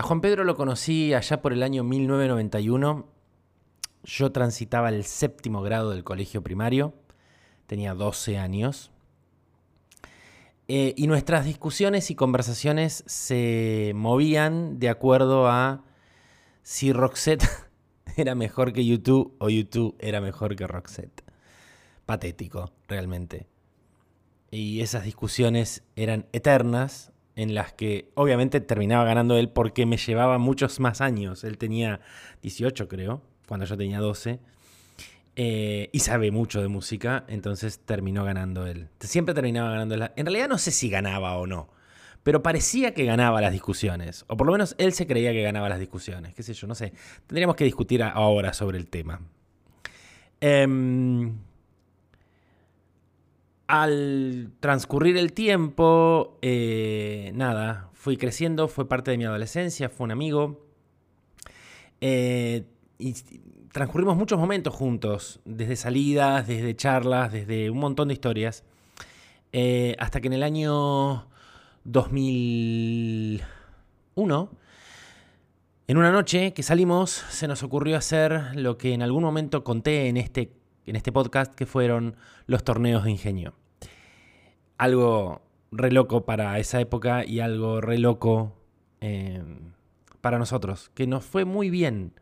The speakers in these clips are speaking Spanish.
A Juan Pedro lo conocí allá por el año 1991. Yo transitaba el séptimo grado del colegio primario, tenía 12 años. Eh, y nuestras discusiones y conversaciones se movían de acuerdo a si Roxette era mejor que YouTube o YouTube era mejor que Roxette. Patético, realmente. Y esas discusiones eran eternas, en las que obviamente terminaba ganando él porque me llevaba muchos más años. Él tenía 18, creo, cuando yo tenía 12. Eh, y sabe mucho de música, entonces terminó ganando él. Siempre terminaba ganando él. En realidad no sé si ganaba o no, pero parecía que ganaba las discusiones. O por lo menos él se creía que ganaba las discusiones. Qué sé yo, no sé. Tendríamos que discutir ahora sobre el tema. Em, al transcurrir el tiempo, eh, nada, fui creciendo, fue parte de mi adolescencia, fue un amigo. Eh, y transcurrimos muchos momentos juntos, desde salidas, desde charlas, desde un montón de historias, eh, hasta que en el año 2001, en una noche que salimos, se nos ocurrió hacer lo que en algún momento conté en este, en este podcast, que fueron los torneos de ingenio. Algo re loco para esa época y algo re loco eh, para nosotros, que nos fue muy bien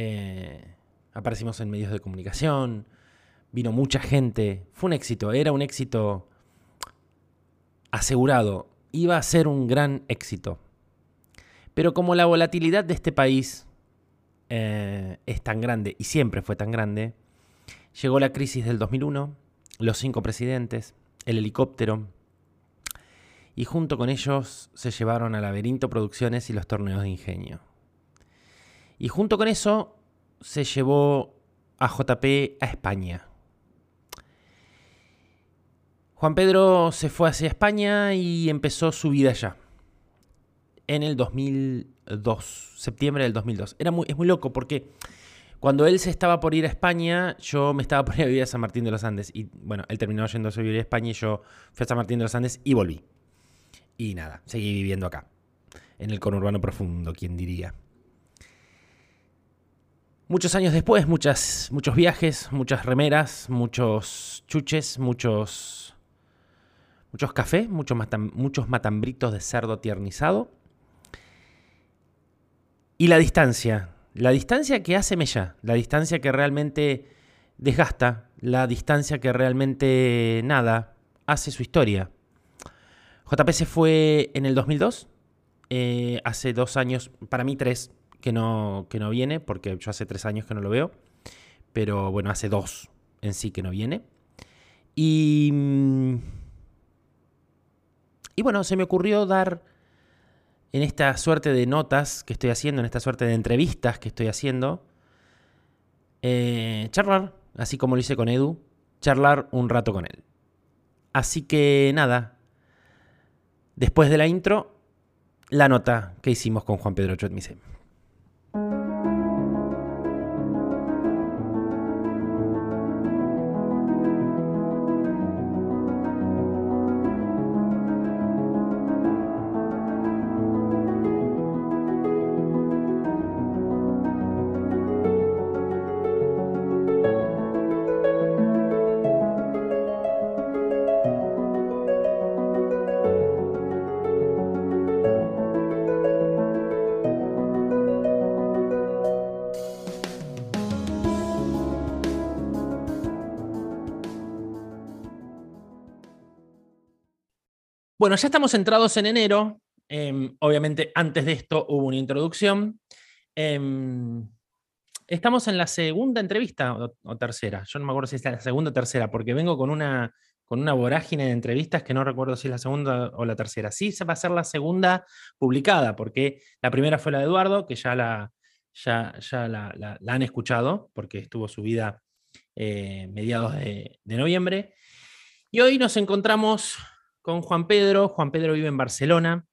eh, aparecimos en medios de comunicación, vino mucha gente, fue un éxito, era un éxito asegurado, iba a ser un gran éxito. Pero como la volatilidad de este país eh, es tan grande y siempre fue tan grande, llegó la crisis del 2001, los cinco presidentes, el helicóptero, y junto con ellos se llevaron a Laberinto Producciones y los torneos de ingenio. Y junto con eso se llevó a JP a España. Juan Pedro se fue hacia España y empezó su vida allá. En el 2002, septiembre del 2002. Era muy, es muy loco porque cuando él se estaba por ir a España, yo me estaba por ir a vivir a San Martín de los Andes. Y bueno, él terminó yendo a vivir a España y yo fui a San Martín de los Andes y volví. Y nada, seguí viviendo acá. En el conurbano profundo, quien diría. Muchos años después, muchas, muchos viajes, muchas remeras, muchos chuches, muchos, muchos cafés, muchos, muchos matambritos de cerdo tiernizado. Y la distancia, la distancia que hace Mella, la distancia que realmente desgasta, la distancia que realmente nada, hace su historia. JP se fue en el 2002, eh, hace dos años, para mí tres, que no, que no viene, porque yo hace tres años que no lo veo, pero bueno, hace dos en sí que no viene. Y, mm, y bueno, se me ocurrió dar en esta suerte de notas que estoy haciendo, en esta suerte de entrevistas que estoy haciendo, eh, charlar, así como lo hice con Edu, charlar un rato con él. Así que nada, después de la intro, la nota que hicimos con Juan Pedro Chotmise. Bueno, ya estamos centrados en enero. Em, obviamente, antes de esto hubo una introducción. Em, estamos en la segunda entrevista o, tercera. Yo no me acuerdo si es la segunda o tercera, porque vengo con una, con una vorágine de entrevistas que no recuerdo si es la segunda o la tercera. Sí, va a ser la segunda publicada, porque la primera fue la de Eduardo, que ya la, ya, ya la, han escuchado, porque estuvo subida eh, mediados de, de noviembre. Y hoy nos encontramos con Juan Pedro. Juan Pedro vive en Barcelona.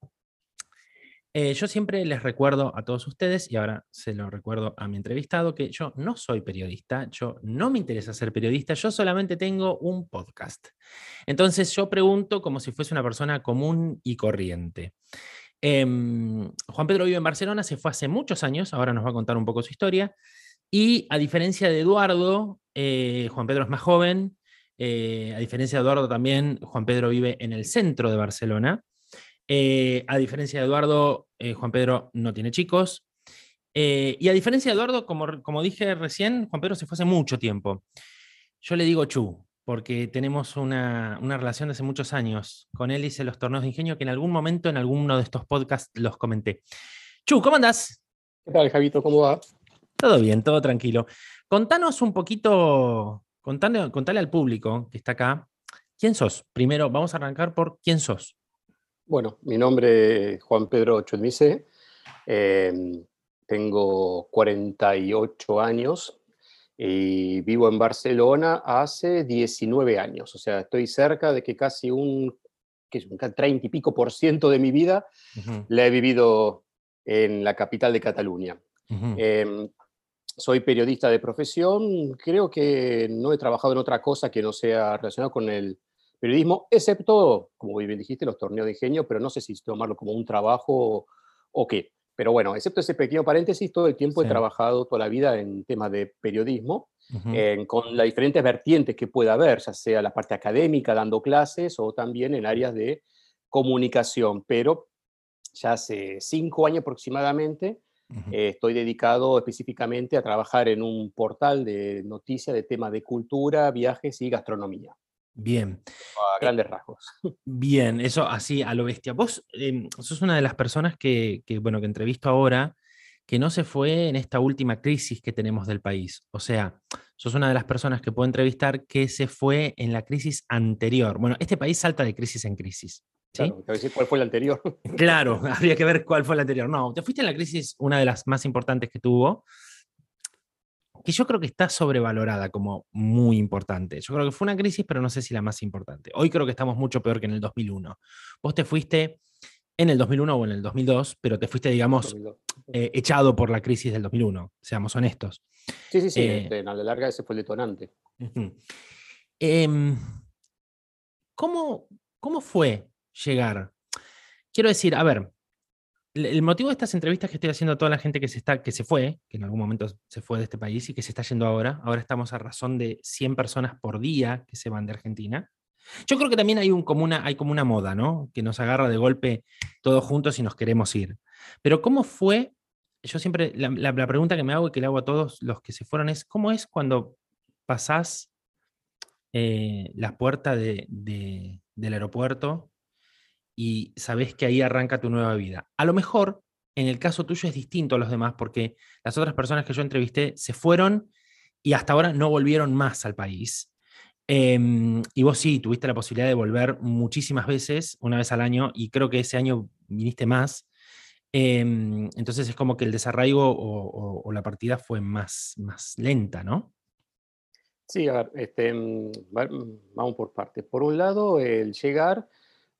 Eh, yo siempre les recuerdo a todos ustedes, y ahora se lo recuerdo a mi entrevistado, que yo no soy periodista, yo no me interesa ser periodista, yo solamente tengo un podcast. Entonces yo pregunto como si fuese una persona común y corriente. Em, Juan Pedro vive en Barcelona, se fue hace muchos años, ahora nos va a contar un poco su historia. Y a diferencia de Eduardo, eh, Juan Pedro es más joven. Eh, a diferencia de Eduardo también, Juan Pedro vive en el centro de Barcelona. Eh, a diferencia de Eduardo, Juan Pedro no tiene chicos. y a diferencia de Eduardo, como, como dije recién, Juan Pedro se fue hace mucho tiempo. Yo le digo Chu, porque tenemos una, una, relación de hace muchos años. Con él hice los torneos de ingenio que en algún momento en alguno de estos podcasts los comenté. Chu, ¿cómo andás? ¿Qué tal, Javito? ¿Cómo va? Todo bien, todo tranquilo. Contanos un poquito, contale, contale al público que está acá, ¿quién sos? Primero, vamos a arrancar por quién sos. Bueno, mi nombre es Juan Pedro Chudmice, em, tengo 48 años y vivo en Barcelona hace 19 años, o sea, estoy cerca de que casi un, que es un 30 y pico por ciento de mi vida la he vivido en la capital de Cataluña soy periodista de profesión, creo que no he trabajado en otra cosa que no sea relacionado con el periodismo, excepto, como bien dijiste, los torneos de ingenio, pero no sé si tomarlo como un trabajo o qué. Pero bueno, excepto ese pequeño paréntesis, todo el tiempo he trabajado toda la vida en temas de periodismo, con las diferentes vertientes que pueda haber, ya sea la parte académica, dando clases, o también en áreas de comunicación. Pero ya hace cinco años aproximadamente eh, estoy dedicado específicamente a trabajar en un portal de noticias de temas de cultura, viajes y gastronomía. Bien. A eh, grandes rasgos. Bien, eso así a lo bestia. Vos em, sos una de las personas que, bueno, que entrevisto ahora que no se fue en esta última crisis que tenemos del país. O sea, sos una de las personas que puedo entrevistar que se fue en la crisis anterior. Bueno, este país salta de crisis en crisis. Claro, cuál fue anterior. Claro, habría que ver cuál fue la anterior. No, te fuiste en la crisis, una de las más importantes que tuvo, que yo creo que está sobrevalorada como muy importante. Yo creo que fue una crisis, pero no sé si la más importante. Hoy creo que estamos mucho peor que en el 2001. Vos te fuiste en el 2001 o en el 2002, pero te fuiste, digamos, eh, echado por la crisis del 2001, seamos honestos. Sí, sí, sí, eh, este, a la larga ese fue el detonante. Em, ¿cómo, ¿Cómo fue llegar. Quiero decir, a ver, el motivo de estas entrevistas que estoy haciendo a toda la gente que se, está, que se fue, que en algún momento se fue de este país y que se está yendo ahora, ahora estamos a razón de 100 personas por día que se van de Argentina. Yo creo que también hay, un, como, una, hay como una moda, ¿no? Que nos agarra de golpe todos juntos y nos queremos ir. Pero ¿cómo fue? Yo siempre, la, pregunta que me hago y que le hago a todos los que se fueron es, ¿cómo es cuando pasás eh, la puerta de, del aeropuerto y sabes que ahí arranca tu nueva vida. A lo mejor en el caso tuyo es distinto a los demás porque las otras personas que yo entrevisté se fueron y hasta ahora no volvieron más al país. Em, y vos sí, tuviste la posibilidad de volver muchísimas veces, una vez al año, y creo que ese año viniste más. Em, entonces es como que el desarraigo o, la partida fue más, más lenta, ¿no? Sí, a ver, este, mm, vamos por partes. Por un lado, el llegar,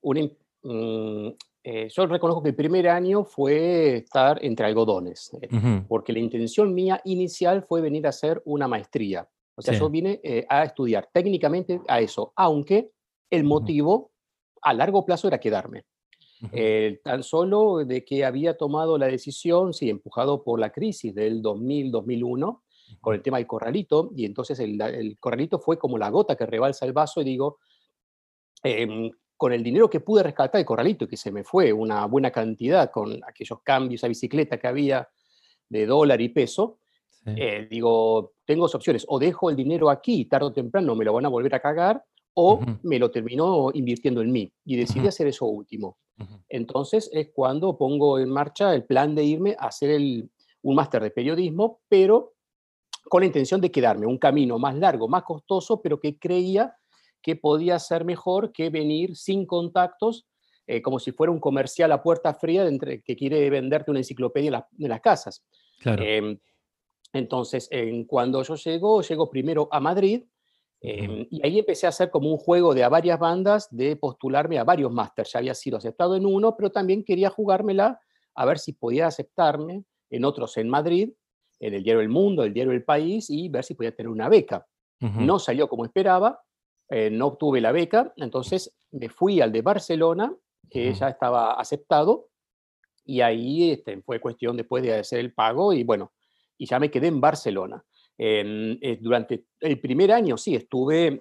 una, Mm, eh, yo reconozco que el primer año fue estar entre algodones, eh, porque la intención mía inicial fue venir a hacer una maestría. O sea, yo vine eh, a estudiar técnicamente a eso, aunque el motivo a largo plazo era quedarme. tan solo de que había tomado la decisión, sí, empujado por la crisis del 2000-2001, con el tema del corralito, y entonces el, el, corralito fue como la gota que rebalsa el vaso, y digo, em, con el dinero que pude rescatar de Corralito, que se me fue una buena cantidad con aquellos cambios a bicicleta que había de dólar y peso, eh, digo, tengo dos opciones, o dejo el dinero aquí, tarde o temprano me lo van a volver a cagar, o me lo termino invirtiendo en mí. Y decidí hacer eso último. Entonces es cuando pongo en marcha el plan de irme a hacer el, un máster de periodismo, pero con la intención de quedarme, un camino más largo, más costoso, pero que creía que podía ser mejor que venir sin contactos, eh, como si fuera un comercial a puerta fría de entre, que quiere venderte una enciclopedia en, las casas. Em, entonces, en, cuando yo llego, llego primero a Madrid em, y ahí empecé a hacer como un juego de a varias bandas de postularme a varios másters. Ya había sido aceptado en uno, pero también quería jugármela a ver si podía aceptarme en otros en Madrid, en el diario El Mundo, el diario El País, y ver si podía tener una beca. No salió como esperaba, eh, no obtuve la beca, entonces me fui al de Barcelona, que ya estaba aceptado, y ahí este, fue cuestión después de hacer el pago y bueno, y ya me quedé en Barcelona. Eh, durante el primer año sí, estuve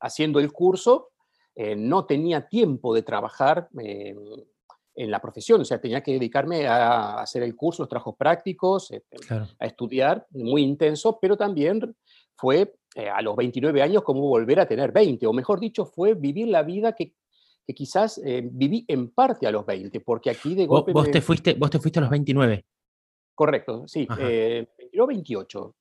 haciendo el curso, eh, no tenía tiempo de trabajar eh, en la profesión, o sea, tenía que dedicarme a hacer el curso, los trabajos prácticos, este, a estudiar, muy intenso, pero también fue a los 29 años como volver a tener 20, o mejor dicho, fue vivir la vida que que quizás eh, viví en parte a los 20, porque aquí de golpe... ¿Vos, te, fuiste, vos te fuiste a los 29? Correcto, sí, eh, 28.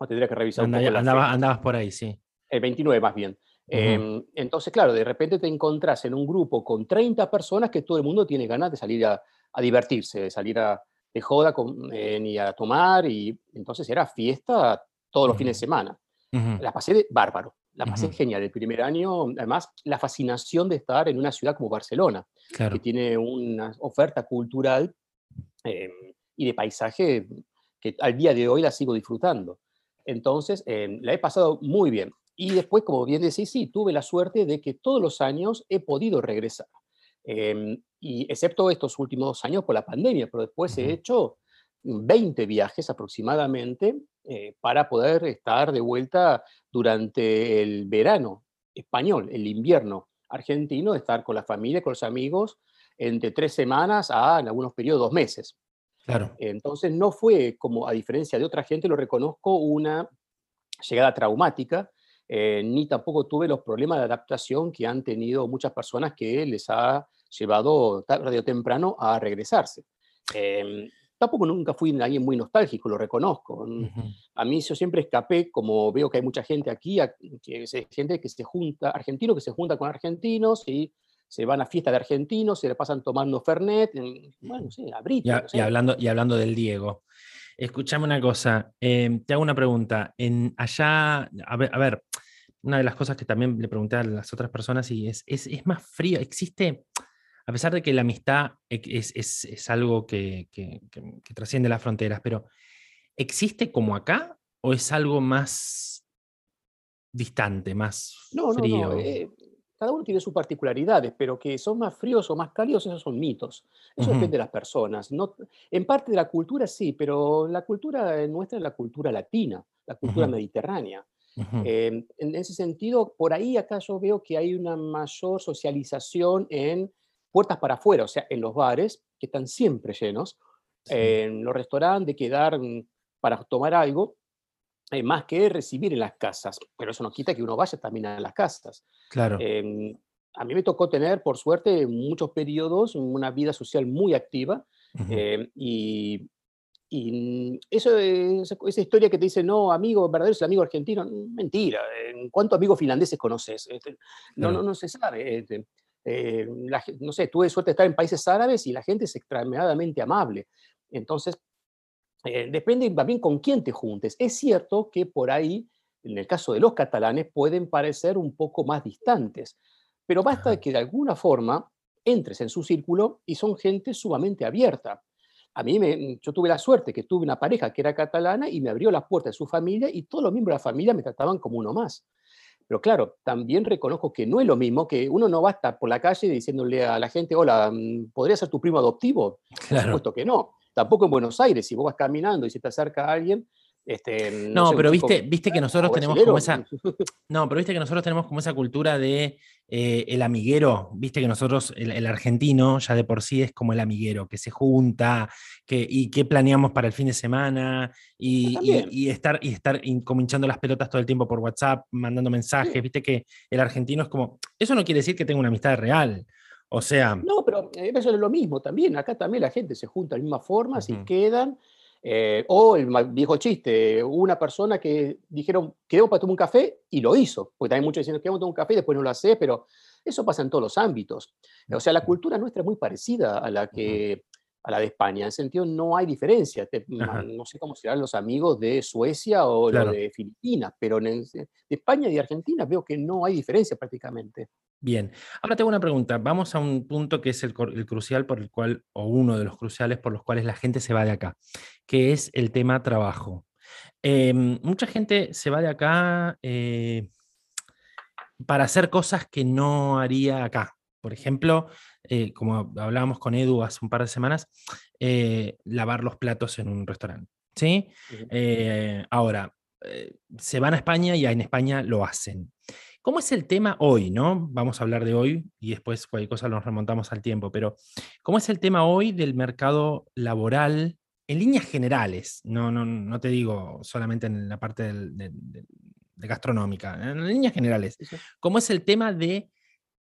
No tendría que revisar un andabas, por ahí, sí. El 29 más bien. Em, entonces, claro, de repente te encontrás en un grupo con 30 personas que todo el mundo tiene ganas de salir a, divertirse, de salir a, de joda con, eh, y a tomar, y entonces era fiesta todos los fines de semana. La pasé de bárbaro. La pasé genial el primer año. Además, la fascinación de estar en una ciudad como Barcelona, que tiene una oferta cultural em, y de paisaje que al día de hoy la sigo disfrutando. Entonces, em, la he pasado muy bien. Y después, como bien decís, sí, tuve la suerte de que todos los años he podido regresar. Em, y excepto estos últimos dos años por la pandemia, pero después he hecho 20 viajes aproximadamente eh, para poder estar de vuelta durante el verano español, el invierno argentino, estar con la familia, con los amigos, entre tres semanas a, en algunos periodos, dos meses. Claro. Entonces no fue, como a diferencia de otra gente, lo reconozco, una llegada traumática, eh, ni tampoco tuve los problemas de adaptación que han tenido muchas personas que les ha llevado tarde o temprano a regresarse. Em, Tampoco nunca fui alguien muy nostálgico, lo reconozco. A mí yo siempre escapé, como veo que hay mucha gente aquí, que gente que se junta, argentino que se junta con argentinos y se van a fiesta de argentinos, se le pasan tomando Fernet, bueno, sí, abrito. Y, y, hablando, y hablando del Diego, escúchame una cosa, em, te hago una pregunta. En allá, a ver, a ver, una de las cosas que también le pregunté a las otras personas y es, es, es más frío, existe a pesar de que la amistad es, algo que, trasciende las fronteras, pero ¿existe como acá o es algo más distante, más frío? No, eh, cada uno tiene sus particularidades, pero que son más fríos o más cálidos, esos son mitos. Eso depende de las personas. No, en parte de la cultura sí, pero la cultura nuestra es la cultura latina, la cultura mediterránea. Em, en ese sentido, por ahí acá yo veo que hay una mayor socialización en puertas para afuera, o sea, en los bares, que están siempre llenos, en los restaurantes, de quedar mm, para tomar algo, eh, más que recibir en las casas. Pero eso no quita que uno vaya también a las casas. Claro. Em, a mí me tocó tener, por suerte, muchos periodos, una vida social muy activa. Em, y, y eso, esa historia que te dice, no, amigo verdadero es el amigo argentino, mentira. ¿Cuántos amigos finlandeses conoces? Este, no, no, no se sabe. Eh, no sé, tuve suerte de estar en países árabes y la gente es extremadamente amable. Entonces, eh, depende también con quién te juntes. Es cierto que por ahí, en el caso de los catalanes, pueden parecer un poco más distantes, pero basta que de alguna forma entres en su círculo y son gente sumamente abierta. A mí, me, yo tuve la suerte que tuve una pareja que era catalana y me abrió las puertas de su familia y todos los miembros de la familia me trataban como uno más. Pero claro, también reconozco que no es lo mismo que uno no va a estar por la calle diciéndole a la gente, hola, mm, ¿podría ser tu primo adoptivo? Por supuesto que no. Tampoco en Buenos Aires, si vos vas caminando y se te acerca alguien, este, no, pero viste, viste que nosotros tenemos como esa. No, pero viste que nosotros tenemos como esa cultura de eh, el amiguero. Viste que nosotros, el, argentino, ya de por sí es como el amiguero, que se junta, que, y qué planeamos para el fin de semana, y, estar, y estar como hinchando las pelotas todo el tiempo por WhatsApp, mandando mensajes. Viste que el argentino es como. Eso no quiere decir que tenga una amistad real. O sea. No, pero eh, eso es lo mismo también. Acá también la gente se junta de la misma forma, si quedan eh, o el viejo chiste, una persona que dijeron, queremos para tomar un café y lo hizo, porque también muchos dicen, queremos tomar un café y después no lo hace, pero eso pasa en todos los ámbitos. O sea, la cultura nuestra es muy parecida a la que a la de España. En sentido, no hay diferencia. no sé cómo serán los amigos de Suecia o los de Filipinas, pero en, de España y de Argentina veo que no hay diferencia prácticamente. Bien, ahora tengo una pregunta. Vamos a un punto que es el, crucial por el cual, o uno de los cruciales por los cuales la gente se va de acá, que es el tema trabajo. Em, mucha gente se va de acá eh, para hacer cosas que no haría acá. por ejemplo, eh, como hablábamos con Edu hace un par de semanas, eh, lavar los platos en un restaurante. ¿sí? Eh, ahora, se van a España y en España lo hacen. ¿Cómo es el tema hoy, no? Vamos a hablar de hoy y después cualquier cosa nos remontamos al tiempo, pero ¿cómo es el tema hoy del mercado laboral en líneas generales? No, no, no te digo solamente en la parte de, gastronómica, en líneas generales. ¿Cómo es el tema de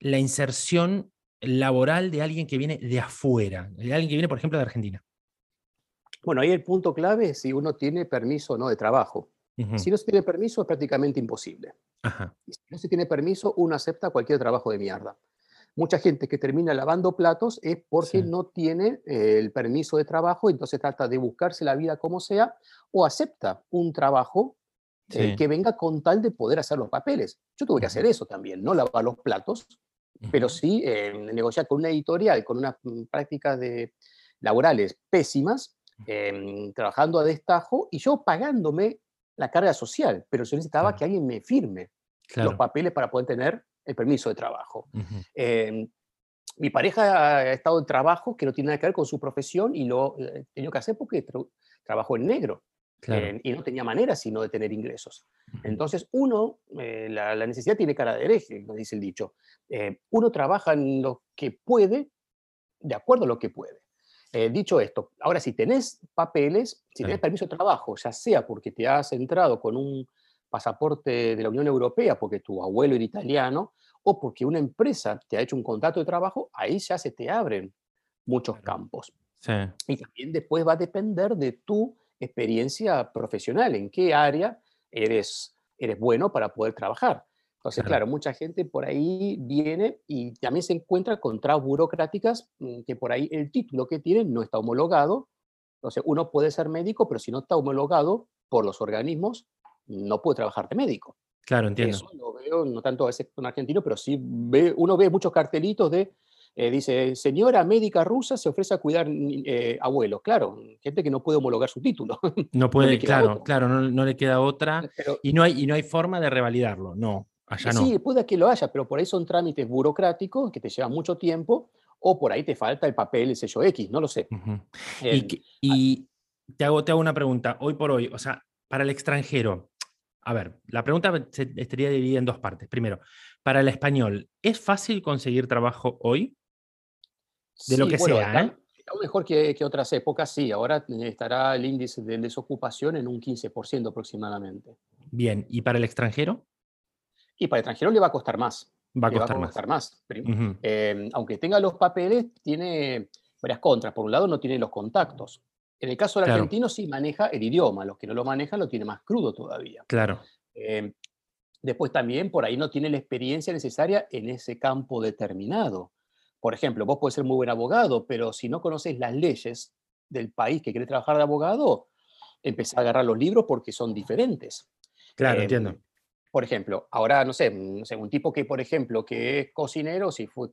la inserción laboral de alguien que viene de afuera, de alguien que viene, por ejemplo, de Argentina? Bueno, ahí el punto clave es si uno tiene permiso o no de trabajo. Si no se tiene permiso, es prácticamente imposible. si no se tiene permiso, uno acepta cualquier trabajo de mierda. Mucha gente que termina lavando platos es porque no tiene eh, el permiso de trabajo, entonces trata de buscarse la vida como sea, o acepta un trabajo eh, que venga con tal de poder hacer los papeles. Yo tuve que hacer eso también, no lavar los platos, pero sí eh, negociar con una editorial, con unas mm, prácticas de, laborales pésimas, em, trabajando a destajo y yo pagándome la carga social, pero yo necesitaba que alguien me firme los papeles para poder tener el permiso de trabajo. Em, mi pareja ha estado en trabajo que no tiene nada que ver con su profesión y lo he tenido que hacer porque trabajó en negro. Eh, y no tenía manera sino de tener ingresos. Entonces, uno, eh, la, necesidad tiene cara de hereje, como dice el dicho. Eh, uno trabaja en lo que puede, de acuerdo a lo que puede. dicho esto, ahora si tenés papeles, si tenés permiso de trabajo, ya sea porque te has entrado con un pasaporte de la Unión Europea, porque tu abuelo era italiano, o porque una empresa te ha hecho un contrato de trabajo, ahí ya se te abren muchos campos. Y también después va a depender de tu experiencia profesional, en qué área eres, eres bueno para poder trabajar. Entonces, claro. mucha gente por ahí viene y también se encuentra con trabas burocráticas mm, que por ahí el título que tienen no está homologado. Entonces, uno puede ser médico, pero si no está homologado por los organismos, no puede trabajar de médico. Claro, entiendo. Eso lo veo, no tanto a veces con argentino, pero sí ve, uno ve muchos cartelitos de eh, dice, señora médica rusa se ofrece a cuidar eh, abuelos. Claro, gente que no puede homologar su título. No puede, claro, claro, no, le queda otra. y, no hay, y no hay forma de revalidarlo, no, allá no. Sí, puede que lo haya, pero por ahí son trámites burocráticos que te llevan mucho tiempo o por ahí te falta el papel, el sello X, no lo sé. y, te, hago, te hago una pregunta, hoy por hoy, o sea, para el extranjero, a ver, la pregunta estaría dividida en dos partes. Primero, para el español, ¿es fácil conseguir trabajo hoy? De lo que sea. ¿eh? mejor que, otras épocas, sí. Ahora estará el índice de desocupación en un 15% aproximadamente. Bien, ¿y para el extranjero? Y para el extranjero le va a costar más. Va a costar, va a costar más. Eh, aunque tenga los papeles, tiene varias contras. Por un lado, no tiene los contactos. En el caso del argentino sí maneja el idioma. Los que no lo manejan lo tiene más crudo todavía. Claro. Eh, después también por ahí no tiene la experiencia necesaria en ese campo determinado. Por ejemplo, vos podés ser muy buen abogado, pero si no conoces las leyes del país que querés trabajar de abogado, empezás a agarrar los libros porque son diferentes. Claro, entiendo. Em, por ejemplo, ahora, no sé, no sé, un tipo que, por ejemplo, que es cocinero, si fue,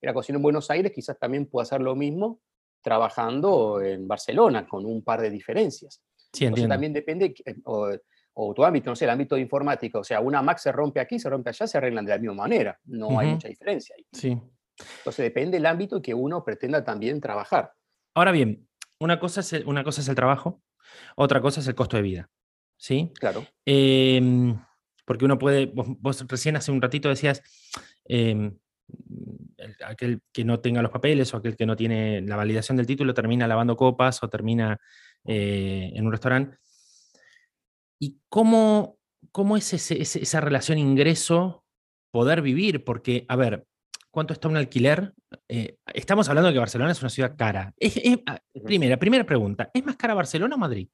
era cocinero en Buenos Aires, quizás también pueda hacer lo mismo trabajando en Barcelona, con un par de diferencias. Sí, entiendo. también depende, eh, o, tu ámbito, no sé, el ámbito de informática, o sea, una Mac se rompe aquí, se rompe allá, se arreglan de la misma manera, no hay mucha diferencia ahí. Sí. Entonces depende del ámbito que uno pretenda también trabajar. Ahora bien, una cosa es el, una cosa es el trabajo, otra cosa es el costo de vida. ¿Sí? Claro. Em, porque uno puede, vos, recién hace un ratito decías, em, aquel que no tenga los papeles o aquel que no tiene la validación del título termina lavando copas o termina eh, en un restaurante. ¿Y cómo, cómo es esa relación ingreso poder vivir? Porque, a ver, cuánto está un alquiler. Eh, estamos hablando de que Barcelona es una ciudad cara. Ah, primera, primera pregunta, ¿es más cara Barcelona o Madrid?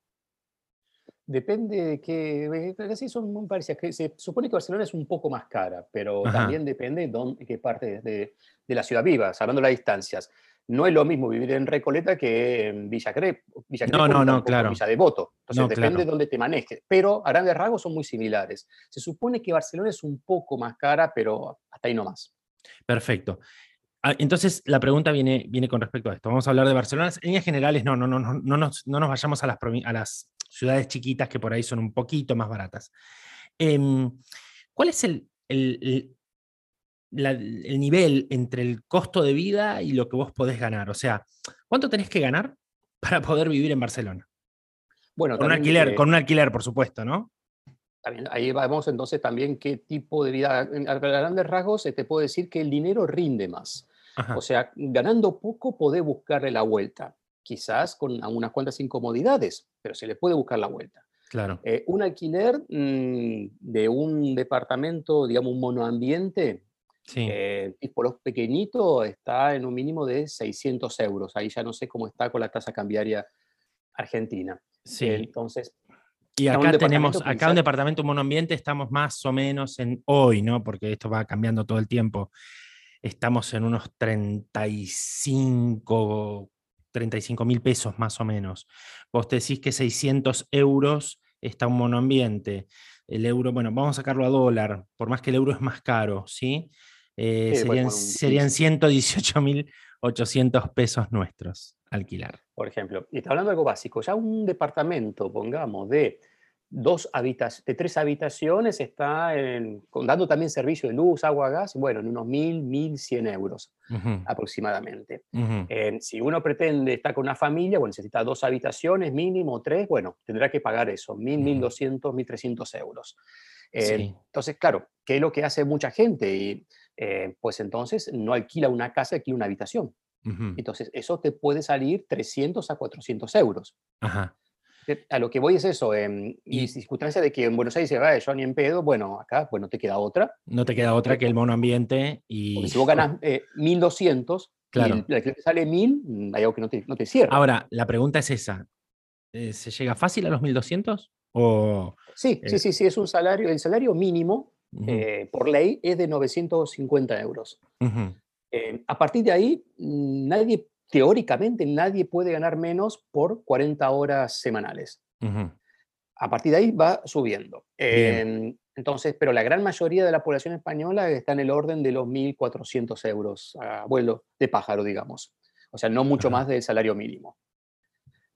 Depende de qué. Así son muy parecidas. Se supone que Barcelona es un poco más cara, pero también depende de qué parte de, la ciudad vivas, hablando de las distancias. No es lo mismo vivir en Recoleta que en Villa Villa no, no, no, claro. Villa Devoto. Entonces depende de dónde te manejes. Pero a grandes rasgos son muy similares. Se supone que Barcelona es un poco más cara, pero hasta ahí no más. Perfecto. Ah, entonces, la pregunta viene, viene con respecto a esto. Vamos a hablar de Barcelona. En líneas generales, no, no, no, no, no, nos, no nos vayamos a las, a las ciudades chiquitas que por ahí son un poquito más baratas. Em, ¿Cuál es el, el nivel entre el costo de vida y lo que vos podés ganar. O sea, ¿cuánto tenés que ganar para poder vivir en Barcelona? Bueno, con un alquiler, con un alquiler, por supuesto, ¿no? Ahí vamos entonces también qué tipo de vida. A grandes rasgos te puedo decir que el dinero rinde más. O sea, ganando poco podés buscarle la vuelta, quizás con unas cuantas incomodidades, pero se le puede buscar la vuelta. Claro. Eh, un alquiler mm, de un departamento, digamos, un monoambiente, sí. eh, tipo los pequeñitos, está en un mínimo de 600 euros. Ahí ya no sé cómo está con la tasa cambiaria argentina. Sí. Entonces, y acá tenemos, acá un departamento monoambiente, estamos más o menos en hoy, ¿no? Porque esto va cambiando todo el tiempo. Estamos en unos 35, 35 mil pesos más o menos. Vos decís que 600 euros está un monoambiente. El euro, bueno, vamos a sacarlo a dólar, por más que el euro es más caro, ¿sí? Eh, serían, serían 118.800 pesos nuestros alquilar. Por ejemplo, y está hablando de algo básico, ya un departamento, pongamos, de dos de tres habitaciones está dando también servicio de luz, agua, gas, bueno, en unos mil, mil cien euros aproximadamente. Eh, si uno pretende estar con una familia, bueno, necesita dos habitaciones mínimo, tres, bueno, tendrá que pagar eso, mil, mil doscientos, mil trescientos euros. Eh, entonces, claro, ¿qué es lo que hace mucha gente? Y, eh, pues entonces no alquila una casa, alquila una habitación. Entonces, eso te puede salir 300 a 400 euros. Ajá. A lo que voy es eso, en y circunstancia de que en Buenos Aires se va yo ni en pedo, bueno, acá pues no te queda otra. No te queda otra que el mono ambiente y... Porque si vos ganas eh, 1.200 claro. y el que sale 1.000, mm, hay algo que no te, no te cierra. Ahora, la pregunta es esa, eh, ¿se llega fácil a los 1.200? O, sí, sí, eh sí, sí, es un salario, el salario mínimo eh, por ley es de 950 euros. A partir de ahí, nadie teóricamente nadie puede ganar menos por 40 horas semanales. A partir de ahí va subiendo. Em, entonces, pero la gran mayoría de la población española está en el orden de los 1.400 euros a vuelo de pájaro, digamos. O sea, no mucho más del salario mínimo.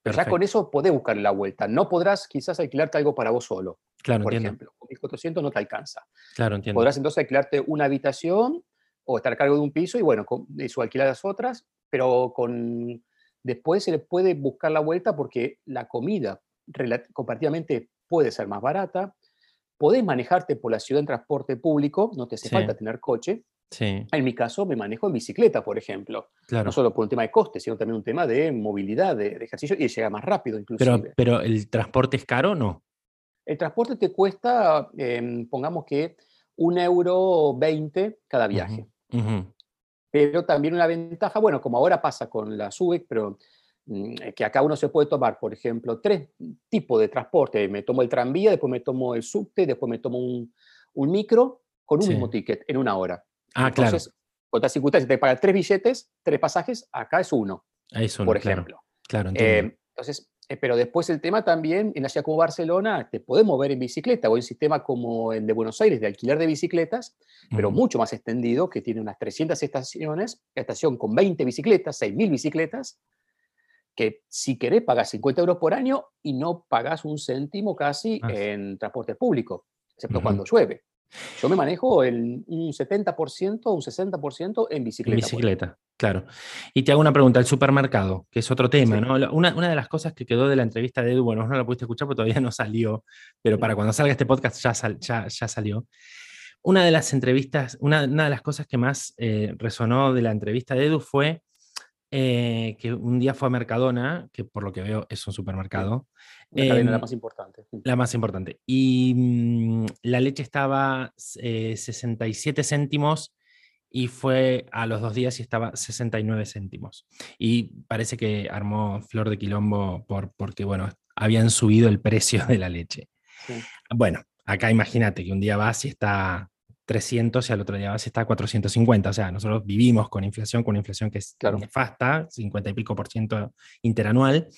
Pero ya con eso podés buscar la vuelta. No podrás quizás alquilarte algo para vos solo. Claro, por entiendo. ejemplo. Con 1.400 no te alcanza. Claro, entiendo. Podrás entonces alquilarte una habitación o estar a cargo de un piso y bueno, eso alquilar las otras pero con, después se le puede buscar la vuelta porque la comida comparativamente puede ser más barata, podés manejarte por la ciudad en transporte público, no te hace falta tener coche. Sí. En mi caso me manejo en bicicleta, por ejemplo. Claro. No solo por un tema de coste, sino también un tema de movilidad, de, ejercicio y llega más rápido inclusive. Pero, pero ¿el transporte es caro o no? El transporte te cuesta, em, pongamos que un euro veinte cada viaje. Pero también una ventaja, bueno, como ahora pasa con la SUBEC, pero mm, que acá uno se puede tomar, por ejemplo, tres tipos de transporte. Me tomo el tranvía, después me tomo el subte, después me tomo un, un micro con un mismo ticket en una hora. Ah, Entonces, claro. Con otras circunstancias, te pagan tres billetes, tres pasajes, acá es uno. Es uno por ejemplo. Claro, eh, entonces, pero después el tema también, en la ciudad como Barcelona, te puedes mover en bicicleta o en sistema como el de Buenos Aires de alquiler de bicicletas, pero mucho más extendido, que tiene unas 300 estaciones, estación con 20 bicicletas, 6.000 bicicletas, que si querés pagas 50 euros por año y no pagas un céntimo casi ah. en transporte público, excepto cuando llueve. Yo me manejo en un 70% o un 60% en bicicleta. En bicicleta, claro. Y te hago una pregunta, el supermercado, que es otro tema, ¿no? Una, una, de las cosas que quedó de la entrevista de Edu, bueno, no la pudiste escuchar porque todavía no salió, pero para cuando salga este podcast ya, ya, ya salió. Una de las entrevistas, una, una de las cosas que más eh, resonó de la entrevista de Edu fue eh, que un día fue a Mercadona, que por lo que veo es un supermercado, la cadena la más importante. La más importante. Y mm, la leche estaba 67 eh, céntimos y fue a los dos días y estaba 69 céntimos. Y parece que armó flor de quilombo por, porque, bueno, habían subido el precio de la leche. Bueno, acá imagínate que un día vas y está 300 y al otro día vas y está 450. O sea, nosotros vivimos con inflación, con una inflación que es claro. nefasta, 50 y pico por ciento interanual.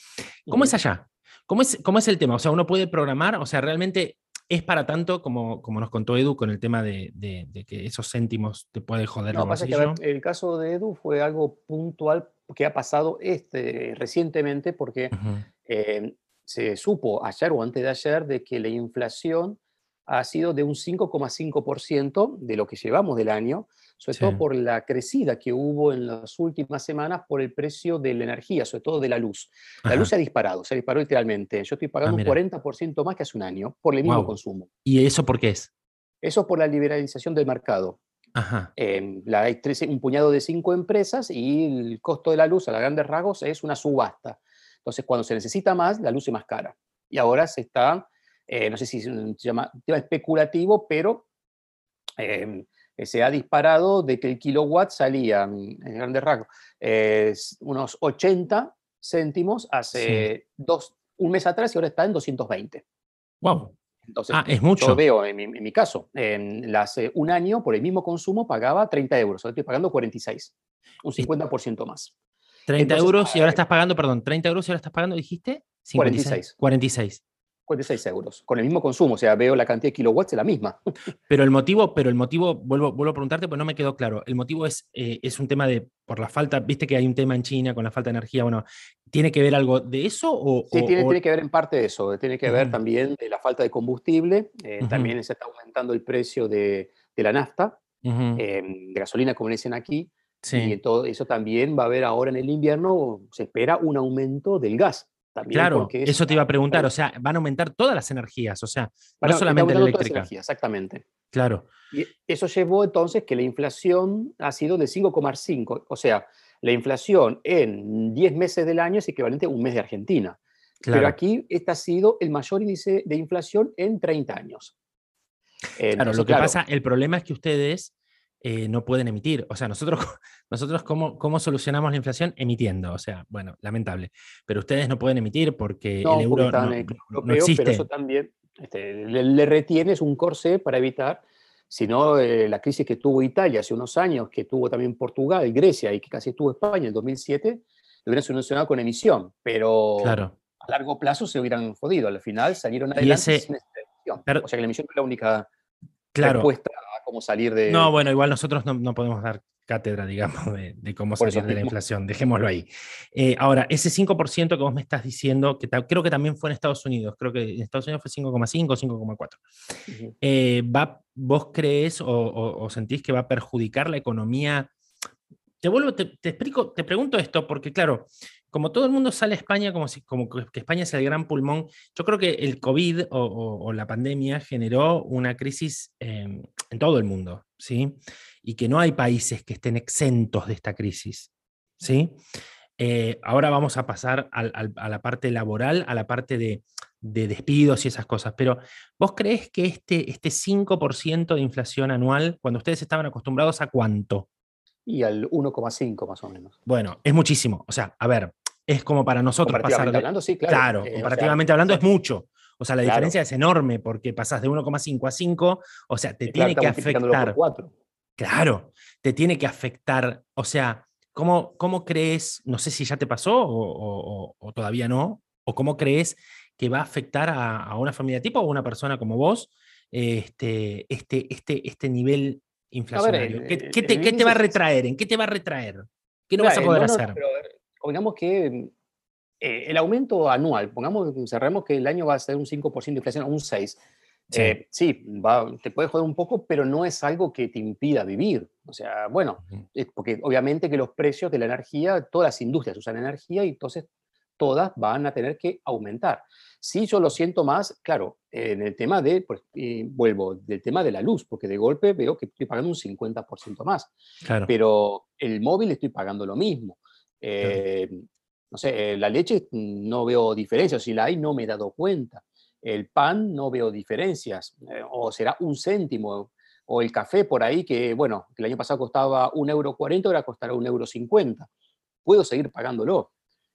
¿Cómo es allá? ¿Cómo es, ¿Cómo es el tema? O sea, uno puede programar, o sea, realmente es para tanto como, como nos contó Edu con el tema de, de, que esos céntimos te pueden joder no, pasa que, el caso de Edu fue algo puntual que ha pasado este, recientemente porque eh, se supo ayer o antes de ayer de que la inflación ha sido de un 5,5% de lo que llevamos del año, sobre todo por la crecida que hubo en las últimas semanas por el precio de la energía, sobre todo de la luz. La luz se ha disparado, se ha disparado literalmente. Yo estoy pagando ah, un 40% más que hace un año por el mismo consumo. ¿Y eso por qué es? Eso por la liberalización del mercado. Ajá. la, hay un puñado de cinco empresas y el costo de la luz a la grandes rasgos es una subasta. Entonces, cuando se necesita más, la luz es más cara. Y ahora se está, eh, no sé si se llama tema especulativo, pero em, se ha disparado de que el kilowatt salía, en grandes rasgos, unos 80 céntimos hace dos, un mes atrás y ahora está en 220. ¡Wow! Entonces, ah, es mucho. Yo veo en mi, caso, en hace un año por el mismo consumo pagaba 30 euros, ahora estoy pagando 46, un 50% más. 30 euros y ahora estás pagando, perdón, 30 euros y ahora estás pagando, dijiste? 46. 46. 46 euros, con el mismo consumo, o sea, veo la cantidad de kilowatts, es la misma. Pero el motivo, pero el motivo, vuelvo, vuelvo a preguntarte, pues no me quedó claro. El motivo es, eh, es un tema de, por la falta, viste que hay un tema en China con la falta de energía, bueno, ¿tiene que ver algo de eso? O, sí, tiene, que ver en parte de eso, tiene que ver también de la falta de combustible, eh, también se está aumentando el precio de, de la nafta, em, de gasolina, como dicen aquí, sí. y todo eso también va a haber ahora en el invierno, se espera un aumento del gas claro, eso te iba a preguntar, o sea, van a aumentar todas las energías, o sea, no solamente la eléctrica. exactamente. Claro. Y eso llevó entonces que la inflación ha sido de 5,5, o sea, la inflación en 10 meses del año es equivalente a un mes de Argentina. Pero aquí este ha sido el mayor índice de inflación en 30 años. claro, lo que pasa, el problema es que ustedes eh, no pueden emitir. O sea, nosotros, nosotros ¿cómo, ¿cómo, solucionamos la inflación? Emitiendo. O sea, bueno, lamentable. Pero ustedes no pueden emitir porque el euro no, existe. Pero eso también este, le, retienes un corsé para evitar, si no, eh, la crisis que tuvo Italia hace unos años, que tuvo también Portugal, Grecia y que casi tuvo España en 2007, lo hubieran solucionado con emisión. Pero claro. a largo plazo se hubieran jodido. Al final salieron adelante sin emisión. o sea que la emisión es la única claro. respuesta cómo salir de... No, bueno, igual nosotros no, podemos dar cátedra, digamos, de, cómo salir de la inflación. Dejémoslo ahí. Eh, ahora, ese 5% que vos me estás diciendo, que creo que también fue en Estados Unidos, creo que en Estados Unidos fue 5,5 o 5,4. Eh, ¿Vos crees o, sentís que va a perjudicar la economía? Te vuelvo, te, explico, te pregunto esto, porque claro, como todo el mundo sale a España como, si, como que España es el gran pulmón, yo creo que el COVID o, la pandemia generó una crisis em, en todo el mundo, ¿sí? Y que no hay países que estén exentos de esta crisis, ¿sí? Eh, ahora vamos a pasar a la parte laboral, a la parte de, despidos y esas cosas, pero ¿vos crees que este, este 5% de inflación anual, cuando ustedes estaban acostumbrados a cuánto? Y al 1,5 más o menos. Bueno, es muchísimo. O sea, a ver, es como para nosotros pasar de... hablando, sí, claro. Claro, eh, comparativamente hablando es mucho. O sea, la diferencia es enorme porque pasas de 1,5 a 5, o sea, te tiene que afectar. Claro, te tiene que afectar. O sea, ¿cómo, ¿cómo crees, no sé si ya te pasó o, todavía no, o cómo crees que va a afectar a, una familia tipo o a una persona como vos este, este, este, este nivel inflacionario? ¿Qué, te, va a retraer? ¿En qué te va a retraer? ¿Qué no vas a poder hacer? Pongamos que eh, el aumento anual, pongamos, cerremos que el año va a ser un 5% de inflación o un 6%. Sí, eh, va, te puede joder un poco, pero no es algo que te impida vivir. O sea, bueno, porque obviamente que los precios de la energía, todas las industrias usan energía y entonces todas van a tener que aumentar. Si yo lo siento más, claro, en el tema de, pues, vuelvo, del tema de la luz, porque de golpe veo que estoy pagando un 50% más. Claro. Pero el móvil estoy pagando lo mismo. Eh, no sé, la leche no veo diferencias, si la hay no me he dado cuenta. El pan no veo diferencias, eh, o será un céntimo, o el café por ahí que, bueno, el año pasado costaba un euro, ahora costará un euro. Puedo seguir pagándolo.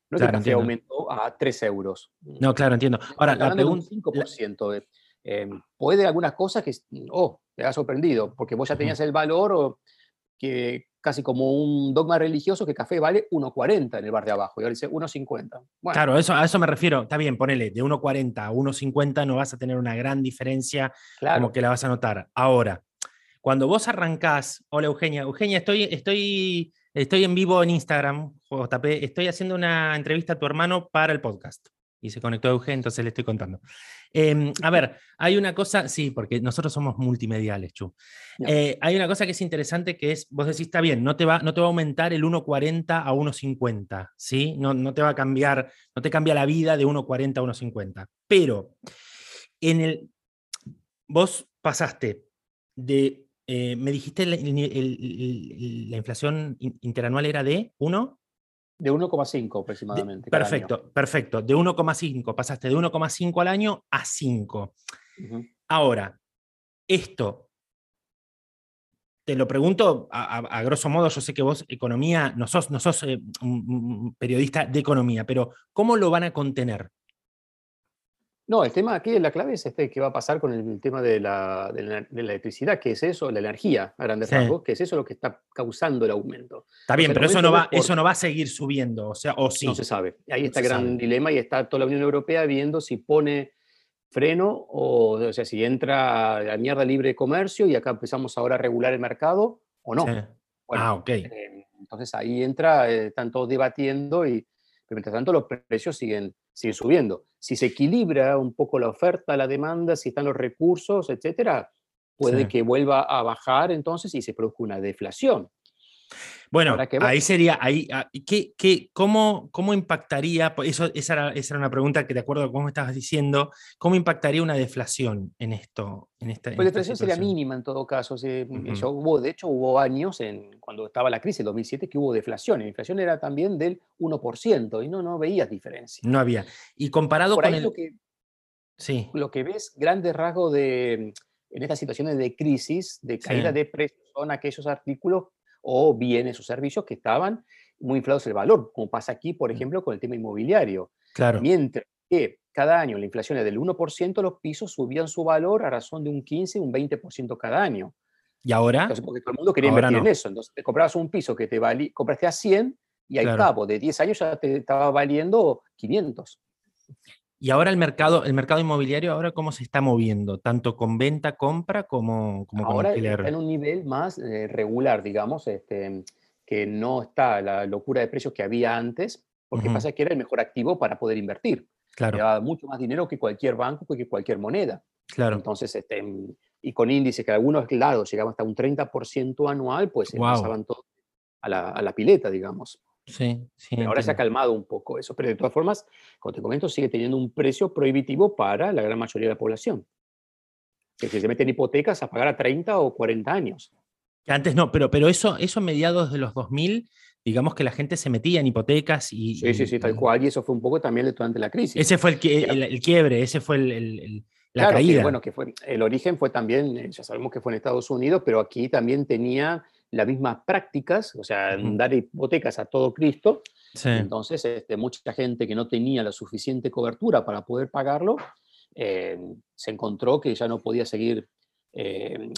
No es que el café aumentó a 3 euros. No, claro, entiendo. Ahora, la pregunta... 5%. Eh, puede algunas cosas que, oh, te ha sorprendido, porque vos ya tenías el valor que casi como un dogma religioso que café vale 1,40 en el bar de abajo y ahora dice 1,50. Claro, eso, a eso me refiero. Está bien, ponele, de 1,40 a 1,50 no vas a tener una gran diferencia como que la vas a notar. Ahora, cuando vos arrancás, hola Eugenia, Eugenia, estoy, estoy, estoy en vivo en Instagram, JP, estoy haciendo una entrevista a tu hermano para el podcast. y se conectó Euge, entonces le estoy contando. Em, a ver, hay una cosa, sí, porque nosotros somos multimediales, Chu. Eh, hay una cosa que es interesante que es, vos decís, está bien, no te va, no te va a aumentar el 1,40 a 1,50, ¿sí? No, no te va a cambiar, no te cambia la vida de 1,40 a 1,50. Pero en el, vos pasaste de, eh, me dijiste, la, la inflación interanual era de 1. De 1,5 aproximadamente. perfecto, perfecto. De 1,5 pasaste de 1,5 al año a 5. Ahora, esto, te lo pregunto a, grosso modo, yo sé que vos economía, no sos, no sos eh, un periodista de economía, pero ¿cómo lo van a contener? No, el tema aquí, la clave es este, qué va a pasar con el tema de la, de la, electricidad, que es eso, la energía a grandes rasgos, que es eso lo que está causando el aumento. Está bien, pero eso no, va, eso no va a seguir subiendo, o sea, o sí. No se sabe. Ahí está el gran dilema y está toda la Unión Europea viendo si pone freno o, o sea, si entra a la mierda libre de comercio y acá empezamos ahora a regular el mercado o no. ah, ok. Eh, entonces ahí entra, eh, están todos debatiendo y mientras tanto los precios siguen sigue subiendo. Si se equilibra un poco la oferta, la demanda, si están los recursos, etcétera, puede que vuelva a bajar entonces y se produzca una deflación. Bueno, ahí sería, ahí, ah, ¿qué, qué, cómo, ¿cómo impactaría? Eso, esa, era, esa era una pregunta que, de acuerdo a cómo estabas diciendo, ¿cómo impactaría una deflación en esto? En esta, pues la deflación sería mínima en todo caso. hubo, de hecho, hubo años en, cuando estaba la crisis, en 2007, que hubo deflación. La inflación era también del 1% y no, no veías diferencia. No había. Y comparado con el... Lo que, sí. lo que ves, grandes rasgos de, en estas situaciones de crisis, de caída de precios, son aquellos artículos o bienes o servicios que estaban muy inflados el valor, como pasa aquí, por mm. ejemplo, con el tema inmobiliario. Claro. Mientras que cada año la inflación es del 1%, los pisos subían su valor a razón de un 15, un 20% cada año. ¿Y ahora? Entonces, porque todo el mundo quería invertir en eso. Entonces, te comprabas un piso que te valía, compraste a 100 y al cabo de 10 años ya te estaba valiendo 500. Y ahora el mercado, el mercado inmobiliario, ahora cómo se está moviendo, tanto con venta, compra como, como ahora está en un nivel más eh, regular, digamos, este, que no está la locura de precios que había antes, porque pasa que era el mejor activo para poder invertir. Claro. Llevaba mucho más dinero que cualquier banco, que cualquier moneda. Claro. Entonces, este, y con índices que algunos lados llegaban hasta un 30% anual, pues se pasaban todo a la, a la pileta, digamos. Sí, sí. ahora se ha calmado un poco eso, pero de todas formas, como te comento, sigue teniendo un precio prohibitivo para la gran mayoría de la población. Que se meten hipotecas a pagar a 30 o 40 años. Antes no, pero, pero eso, eso a mediados de los 2000, digamos que la gente se metía en hipotecas y... Sí, sí, sí, tal cual, y eso fue un poco también durante la crisis. Ese fue el, el, quiebre, ese fue el, la caída. bueno, que fue, el origen fue también, eh, ya sabemos que fue en Estados Unidos, pero aquí también tenía las mismas prácticas, o sea, dar hipotecas a todo Cristo. Entonces, este, mucha gente que no tenía la suficiente cobertura para poder pagarlo, eh, se encontró que ya no podía seguir eh,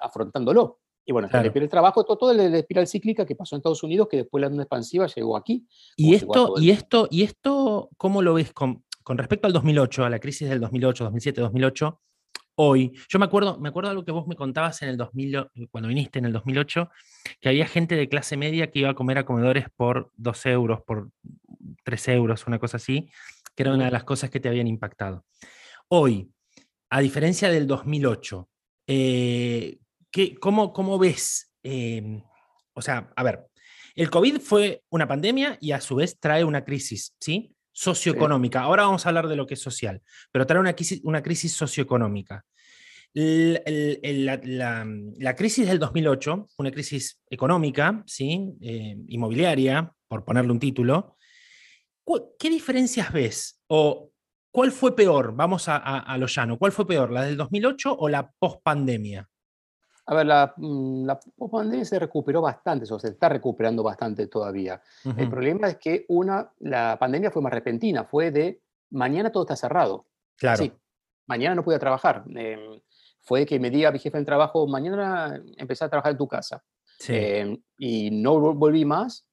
afrontándolo. Y bueno, claro. el trabajo, todo, todo la espiral cíclica que pasó en Estados Unidos, que después la onda expansiva llegó aquí. ¿Y esto, y, esto, ¿Y esto cómo lo ves con, con respecto al 2008, a la crisis del 2008, 2007, 2008? Hoy. Yo me acuerdo, me acuerdo algo que vos me contabas en el 2000, cuando viniste en el 2008, que había gente de clase media que iba a comer a comedores por 2 euros, por 3 euros, una cosa así, que era una de las cosas que te habían impactado. Hoy, a diferencia del 2008, eh, cómo, cómo, ves? Em, o sea, a ver, el COVID fue una pandemia y a su vez trae una crisis, ¿sí? Socioeconómica. Ahora vamos a hablar de lo que es social, pero trae una crisis, una crisis socioeconómica. La, crisis del 2008, una crisis económica, ¿sí? Eh, inmobiliaria, por ponerle un título, ¿qué diferencias ves? ¿O cuál fue peor? Vamos a, a, lo llano. ¿Cuál fue peor, la del 2008 o la pospandemia? A ver, la, mm, la pandemia se recuperó bastante, o se está recuperando bastante todavía. El problema es que una, la pandemia fue más repentina, fue de mañana todo está cerrado. Claro. Sí, mañana no pude trabajar. Eh, fue que me diga mi jefe en trabajo, mañana empecé a trabajar en tu casa. Sí. Em, y no volví más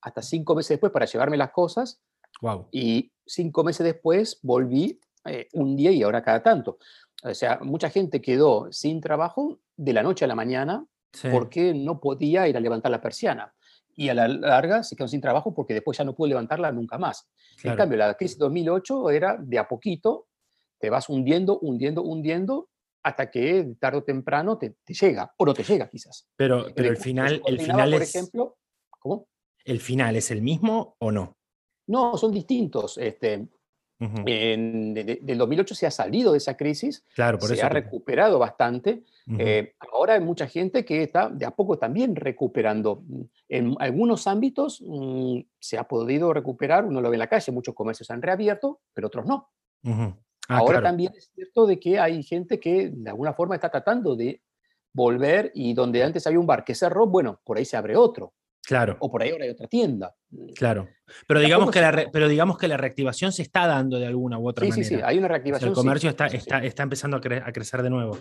hasta cinco meses después para llevarme las cosas. Wow. Y cinco meses después volví eh, un día y ahora cada tanto. O sea, mucha gente quedó sin trabajo de la noche a la mañana porque no podía ir a levantar la persiana. y a la larga se quedó sin trabajo porque después ya no pudo levantarla nunca más. En cambio, la crisis 2008 era de a poquito, te vas hundiendo, hundiendo, hundiendo, hasta que tarde o temprano te, llega, o no te llega quizás. Pero, pero el final, el final por es... ejemplo, ¿cómo? ¿El final es el mismo o no? No, son distintos. Este, en, del 2008 se ha salido de esa crisis, claro, por se ha recuperado bastante. Eh, ahora hay mucha gente que está de a poco también recuperando. En algunos ámbitos mm, se ha podido recuperar, uno lo ve en la calle, muchos comercios han reabierto, pero otros no. Ah, ahora también es cierto de que hay gente que de alguna forma está tratando de volver y donde antes había un bar que cerró, bueno, por ahí se abre otro. Claro. O por ahí ahora hay otra tienda. Claro. Pero digamos, que la pero digamos que la reactivación se está dando de alguna u otra manera. Sí, sí, hay una reactivación. el comercio está, está, está, empezando a, crecer de nuevo.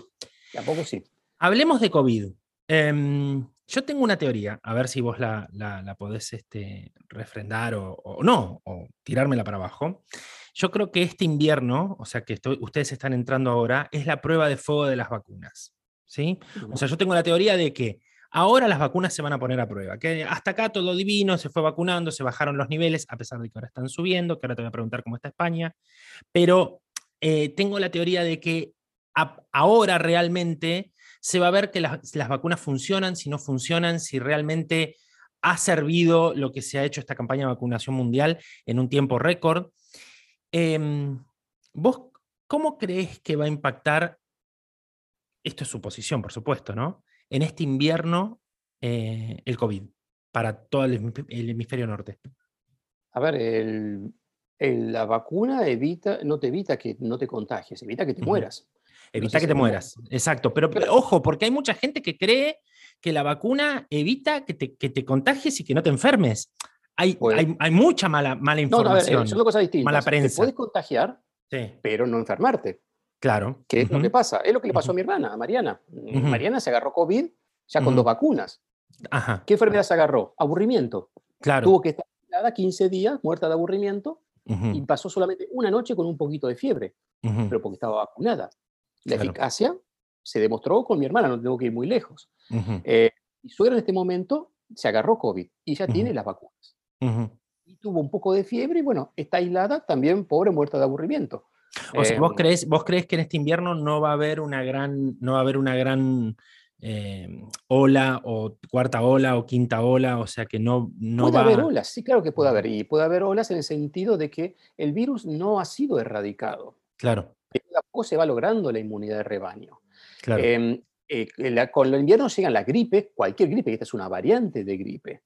Tampoco sí. Hablemos de COVID. Em, yo tengo una teoría, a ver si vos la, la, podés este, refrendar o, no, o tirármela para abajo. Yo creo que este invierno, o sea que ustedes están entrando ahora, es la prueba de fuego de las vacunas. ¿sí? O sea, yo tengo la teoría de que Ahora las vacunas se van a poner a prueba. Que hasta acá todo divino, se fue vacunando, se bajaron los niveles, a pesar de que ahora están subiendo, que ahora te voy a preguntar cómo está España. Pero eh, tengo la teoría de que ahora realmente se va a ver que las, vacunas funcionan, si no funcionan, si realmente ha servido lo que se ha hecho esta campaña de vacunación mundial en un tiempo récord. Em, ¿Vos cómo crees que va a impactar? Esto es su posición, por supuesto, ¿no? En este invierno eh, el COVID para todo el, hemisferio norte? A ver, la vacuna evita, no te evita que no te contagies, evita que te mueras. Evita que te mueras, exacto. Pero, ojo, porque hay mucha gente que cree que la vacuna evita que te, contagies y que no te enfermes. Hay, pues hay, mucha mala, mala información. No, son dos cosas distintas. Mala prensa. Te puedes contagiar, pero no enfermarte. Claro. ¿Qué es lo que pasa? Es lo que le pasó a mi hermana, a Mariana. Mariana se agarró COVID ya con dos vacunas. Ajá. ¿Qué enfermedad se agarró? Aburrimiento. Claro. Tuvo que estar 15 días muerta de aburrimiento y pasó solamente una noche con un poquito de fiebre, pero porque estaba vacunada. La eficacia se demostró con mi hermana, no tengo que ir muy lejos. Eh, y suegra en este momento se agarró COVID y ya tiene las vacunas. Y tuvo un poco de fiebre y bueno, está aislada también, pobre, muerta de aburrimiento. O sea, ¿vos, em, crees, ¿vos crees que en este invierno no va a haber una gran, no va a haber una gran eh, ola o cuarta ola o quinta ola? O sea que no, no puede haber olas, sí, claro que puede haber. Y puede haber olas en el sentido de que el virus no ha sido erradicado. Claro. Tampoco se va logrando la inmunidad de rebaño. Claro. Em, eh, con el invierno llegan las gripes, cualquier gripe, esta es una variante de gripe.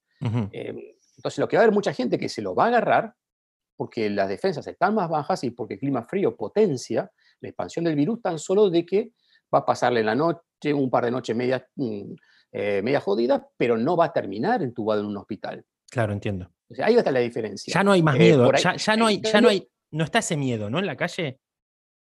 Em, entonces, lo que va a haber mucha gente que se lo va a agarrar porque las defensas están más bajas y porque el clima frío potencia la expansión del virus tan solo de que va a pasarle la noche, un par de noches media, mm, eh, media jodida, pero no va a terminar entubado en un hospital. Claro, entiendo. O sea, ahí está la diferencia. Ya no hay más eh, miedo, ya, no hay, ya no hay, no está ese miedo, ¿no? En la calle.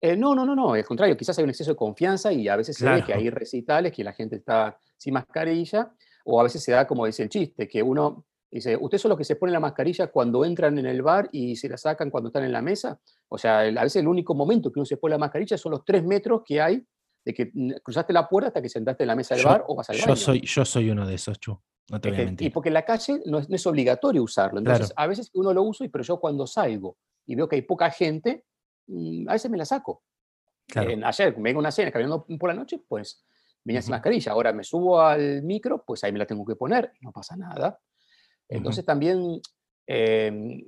Eh, no, no, no, no, al contrario, quizás hay un exceso de confianza y a veces se ve que hay recitales que la gente está sin mascarilla, o a veces se da, como dice el chiste, que uno Dice, ¿ustedes son los que se ponen la mascarilla cuando entran en el bar y se la sacan cuando están en la mesa? O sea, a veces el único momento que uno se pone la mascarilla son los tres metros que hay de que cruzaste la puerta hasta que sentaste en la mesa del bar o vas al baño. Yo soy, yo soy uno de esos, Chu. No te voy a mentir. Y porque en la calle no es, obligatorio usarlo. Entonces, a veces uno lo uso, pero yo cuando salgo y veo que hay poca gente, mm, a veces me la saco. Claro. ayer me vengo a una cena caminando por la noche, pues venía sin mascarilla. Ahora me subo al micro, pues ahí me la tengo que poner, no pasa nada. Entonces también em,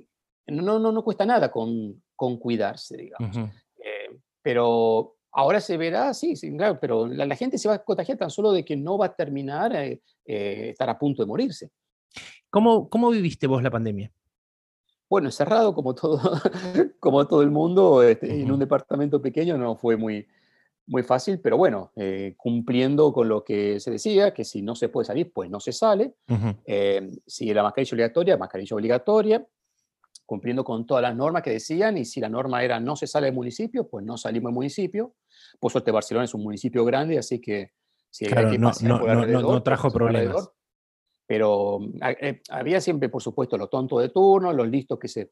no, no, no cuesta nada con, con cuidarse, digamos. Eh, pero ahora se verá, sí, sí claro, pero la, gente se va a contagiar tan solo de que no va a terminar, eh, eh, estar a punto de morirse. ¿Cómo, ¿Cómo viviste vos la pandemia? Bueno, encerrado como todo, como todo el mundo, este, en un departamento pequeño no fue muy, muy fácil, pero bueno, eh, cumpliendo con lo que se decía, que si no se puede salir, pues no se sale. Eh, si la mascarilla obligatoria, mascarilla obligatoria, cumpliendo con todas las normas que decían, y si la norma era no se sale del municipio, pues no salimos del municipio. Por suerte Barcelona es un municipio grande, así que si hay que no, no, trajo problemas. Pero eh, había siempre, por supuesto, los tontos de turno, los listos que se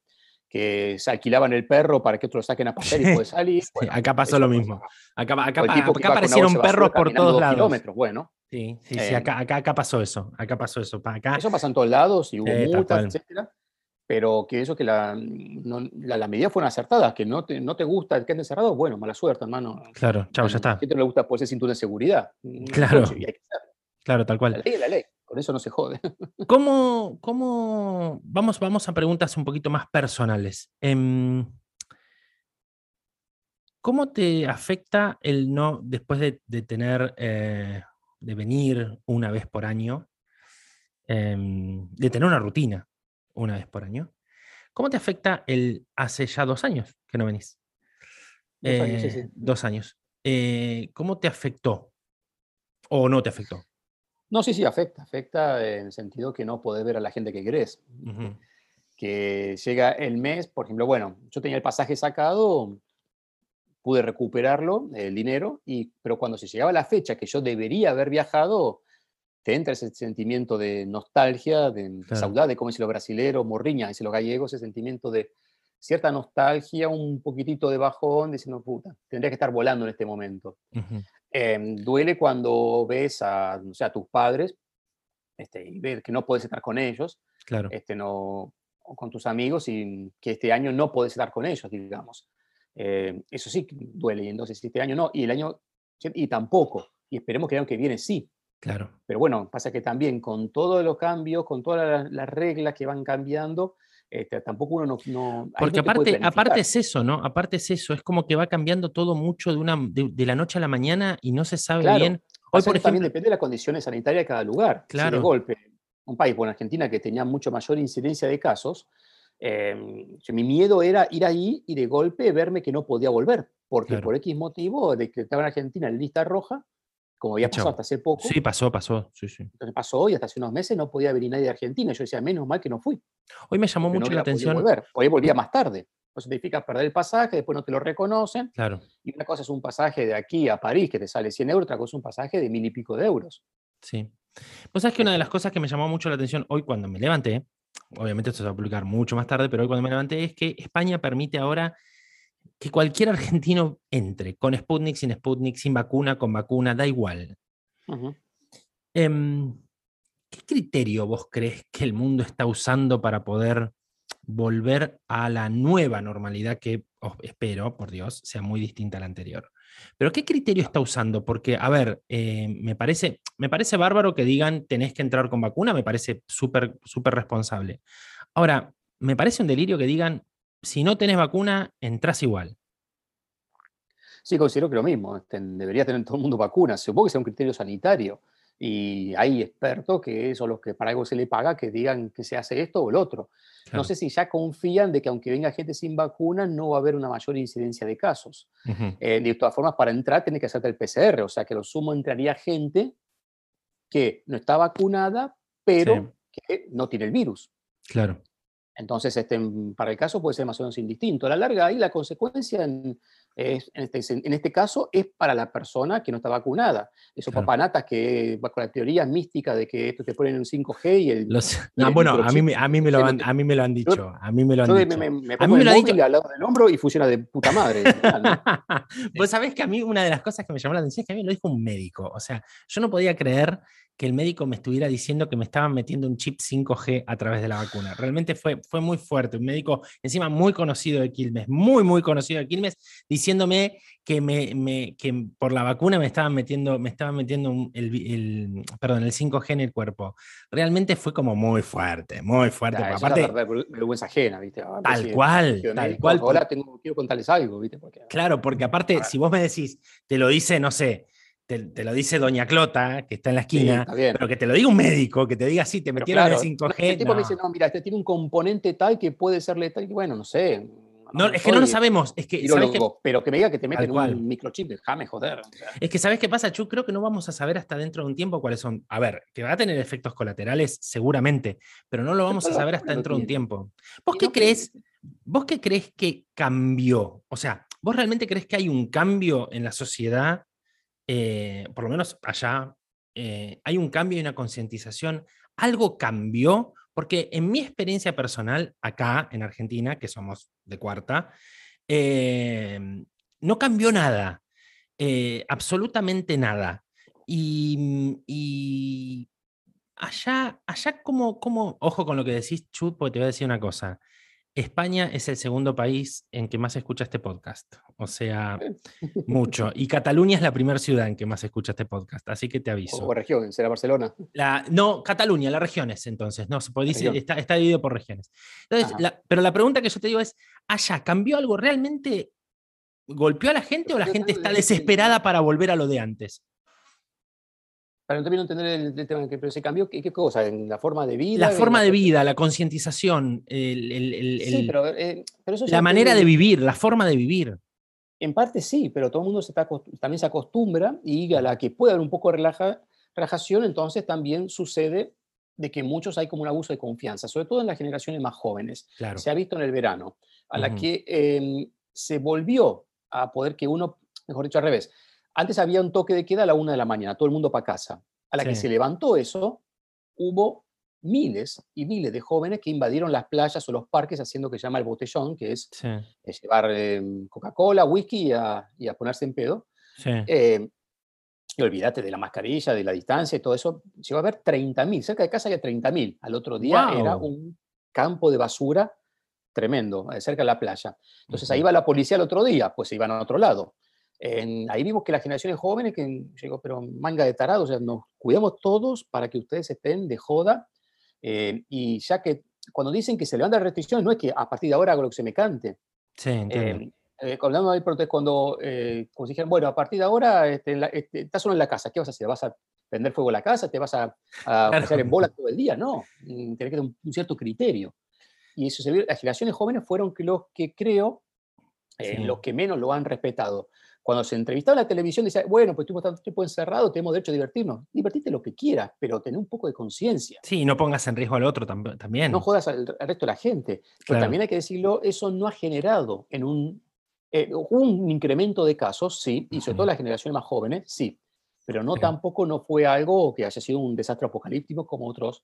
que se alquilaban el perro para que otros lo saquen a pasear y puede salir. acá pasó lo mismo. Acá, acá, aparecieron perros por todos lados. Kilómetros. Bueno, Sí, sí, sí, acá, acá, pasó eso, acá pasó eso. Acá, eso pasa en todos lados y hubo multas, etcétera pero que eso que la, las medidas fueron acertadas, que no te, no te gusta que andes cerrado, bueno, mala suerte, hermano. Claro, chao, ya está. A gente no le gusta ponerse cinturón de seguridad. Mm, claro. claro, tal cual. La ley es la ley, con eso no se jode. ¿Cómo, cómo... Vamos, vamos a preguntas un poquito más personales. Em, ¿Cómo te afecta el no, después de, tener, eh, de venir una vez por año, em, de tener una rutina? una vez por año. ¿Cómo te afecta el hace ya dos años que no venís? Dos años, sí, sí. Dos años. Eh, ¿Cómo te afectó? ¿O no te afectó? No, sí, sí, afecta. Afecta en el sentido que no podés ver a la gente que querés. Que llega el mes, por ejemplo, bueno, yo tenía el pasaje sacado, pude recuperarlo, el dinero, y, pero cuando se llegaba la fecha que yo debería haber viajado, te entra ese sentimiento de nostalgia, de saudade, como dicen los brasileros, morriña, dicen los gallegos, ese sentimiento de cierta nostalgia, un poquitito de bajón, diciendo, puta, tendría que estar volando en este momento. Em, duele cuando ves a, o sea, a tus padres este, y ves que no puedes estar con ellos, claro. este, no, o con tus amigos y que este año no puedes estar con ellos, digamos. Em, eso sí duele, y entonces este año no, y el año, y tampoco, y esperemos que el año que viene sí, Claro. Pero bueno, pasa que también con todos los cambios, con todas las, reglas que van cambiando, este, tampoco uno no... Porque aparte, aparte es eso, ¿no? Aparte es eso, es como que va cambiando todo mucho de, una, de, la noche a la mañana y no se sabe bien. Hoy, por ejemplo, también depende de las condiciones sanitarias de cada lugar. Claro. Si de golpe, un país como Argentina que tenía mucho mayor incidencia de casos, em, mi miedo era ir ahí y de golpe verme que no podía volver, porque por X motivo de que estaba en Argentina en lista roja, como había pasado hasta hace poco. Sí, pasó, pasó. Sí, sí. Entonces pasó y hasta hace unos meses no podía venir nadie de Argentina. Yo decía, menos mal que no fui. Hoy me llamó mucho la atención. Volver. Hoy volvía más tarde. Eso significa perder el pasaje, después no te lo reconocen. Claro. Y una cosa es un pasaje de aquí a París que te sale 100 euros, otra cosa es un pasaje de mil y pico de euros. Sí. Vos sabés que una de las cosas que me llamó mucho la atención hoy cuando me levanté, obviamente esto se va a publicar mucho más tarde, pero hoy cuando me levanté es que España permite ahora que cualquier argentino entre, con Sputnik, sin Sputnik, sin vacuna, con vacuna, da igual. Em, ¿Qué criterio vos crees que el mundo está usando para poder volver a la nueva normalidad que espero, por Dios, sea muy distinta a la anterior? Pero ¿qué criterio está usando? Porque, a ver, eh, me, parece, me parece bárbaro que digan tenés que entrar con vacuna, me parece súper, súper responsable. Ahora, me parece un delirio que digan, si no tenés vacuna, entras igual. Sí, considero que lo mismo. Este, debería tener todo el mundo vacunas. Supongo que sea un criterio sanitario. Y hay expertos que son los que para algo se le paga que digan que se hace esto o el otro. No sé si ya confían de que aunque venga gente sin vacunas no va a haber una mayor incidencia de casos. Eh, de todas formas, para entrar tiene que hacerte el PCR, o sea que lo sumo entraría gente que no está vacunada, pero que no tiene el virus. Claro. Entonces, este, para el caso puede ser más o menos indistinto. A la larga, ahí la consecuencia en, este, en, este, caso es para la persona que no está vacunada. Esos papanatas que, con la teoría mística de que esto te ponen un 5G y el... bueno, a mí, a, mí me lo han, a mí me lo han dicho. a mí me lo han dicho. Me, me, a mí me lo han dicho. al lado del hombro y funciona de puta madre. Vos sabés que a mí una de las cosas que me llamó la atención es que a mí me lo dijo un médico. O sea, yo no podía creer que el médico me estuviera diciendo que me estaban metiendo un chip 5G a través de la vacuna. Realmente fue, fue muy fuerte. Un médico, encima muy conocido de Quilmes, muy, muy conocido de Quilmes, diciéndome que, me, que por la vacuna me estaban metiendo, me estaban metiendo el, perdón, el 5G en el cuerpo. Realmente fue como muy fuerte, muy fuerte. aparte, vergüenza ajena, ¿viste? tal cual, tal cual. Ahora tengo, quiero contarles algo, ¿viste? claro, porque aparte, si vos me decís, te lo dice, no sé, te, lo dice Doña Clota, que está en la esquina, pero que te lo diga un médico, que te diga, sí, te metieron el 5G. Este tipo me dice, no, mira, este tiene un componente tal que puede ser letal. Y bueno, no sé. No, es que no lo sabemos. Es que, pero que me diga que te meten un microchip, déjame joder. Es que, ¿sabes qué pasa? Yo creo que no vamos a saber hasta dentro de un tiempo cuáles son. A ver, que va a tener efectos colaterales, seguramente, pero no lo vamos a saber hasta dentro de un tiempo. ¿Vos qué crees? ¿Vos qué crees que cambió? O sea, ¿vos realmente crees que hay un cambio en la sociedad eh, por lo menos allá, eh, hay un cambio y una concientización. Algo cambió, porque en mi experiencia personal, acá en Argentina, que somos de cuarta, eh, no cambió nada, absolutamente nada. Y, y allá, allá como, como, ojo con lo que decís, Chut, porque te voy a decir una cosa. España es el segundo país en que más se escucha este podcast. O sea, mucho. Y Cataluña es la primera ciudad en que más se escucha este podcast. Así que te aviso. O región, será Barcelona. La, no, Cataluña, las regiones, entonces. No, se puede decir, está, está, dividido por regiones. Entonces, pero la pregunta que yo te digo es: ¿allá cambió algo realmente? ¿Golpeó a la gente o la gente está desesperada para volver a lo de antes? Para de entender el, tema, pero se cambió, ¿qué, cosa? ¿En la forma de vida? La forma de vida, la concientización, el, sí, pero, eh, eso la manera de vivir, la forma de vivir. En parte sí, pero todo el mundo se está, también se acostumbra y a la que puede haber un poco de relajación, entonces también sucede de que muchos hay como un abuso de confianza, sobre todo en las generaciones más jóvenes. Se ha visto en el verano, a la que em, se volvió a poder que uno, mejor dicho al revés, antes había un toque de queda a la una de la mañana, todo el mundo para casa. A la que se levantó eso, hubo miles y miles de jóvenes que invadieron las playas o los parques haciendo que se llama el botellón, que es, llevar em, Coca-Cola, whisky y a, ponerse en pedo. Em, y olvídate de la mascarilla, de la distancia y todo eso. Llegó a haber 30.000, cerca de casa había 30.000. Al otro día era un campo de basura tremendo, eh, cerca de la playa. Entonces ahí va la policía al otro día, pues se iban a otro lado ahí vimos que las generaciones jóvenes, que llegó, pero manga de tarados, o sea, nos cuidamos todos para que ustedes estén de joda. Eh, y ya que cuando dicen que se levantan restricciones, no es que a partir de ahora hago lo que se me cante. Sí, entiendo. Eh, eh, cuando cuando, eh, como dijeron, bueno, a partir de ahora este, este, estás solo en la casa, ¿qué vas a hacer? ¿Vas a prender fuego a la casa? ¿Te vas a, a pasar en bola todo el día? No, mm, tiene que tener un, un, cierto criterio. Y eso se vio, las generaciones jóvenes fueron los que creo, los que menos lo han respetado cuando se entrevistaba en la televisión, decía, bueno, pues estuvimos tanto tiempo encerrado, tenemos derecho a divertirnos. Divertite lo que quieras, pero ten un poco de conciencia. Sí, no pongas en riesgo al otro también. No jodas al, resto de la gente. Pero también hay que decirlo, eso no ha generado en un, eh, un incremento de casos, sí, y sobre todo las generaciones más jóvenes, sí. Pero no tampoco no fue algo que haya sido un desastre apocalíptico como otros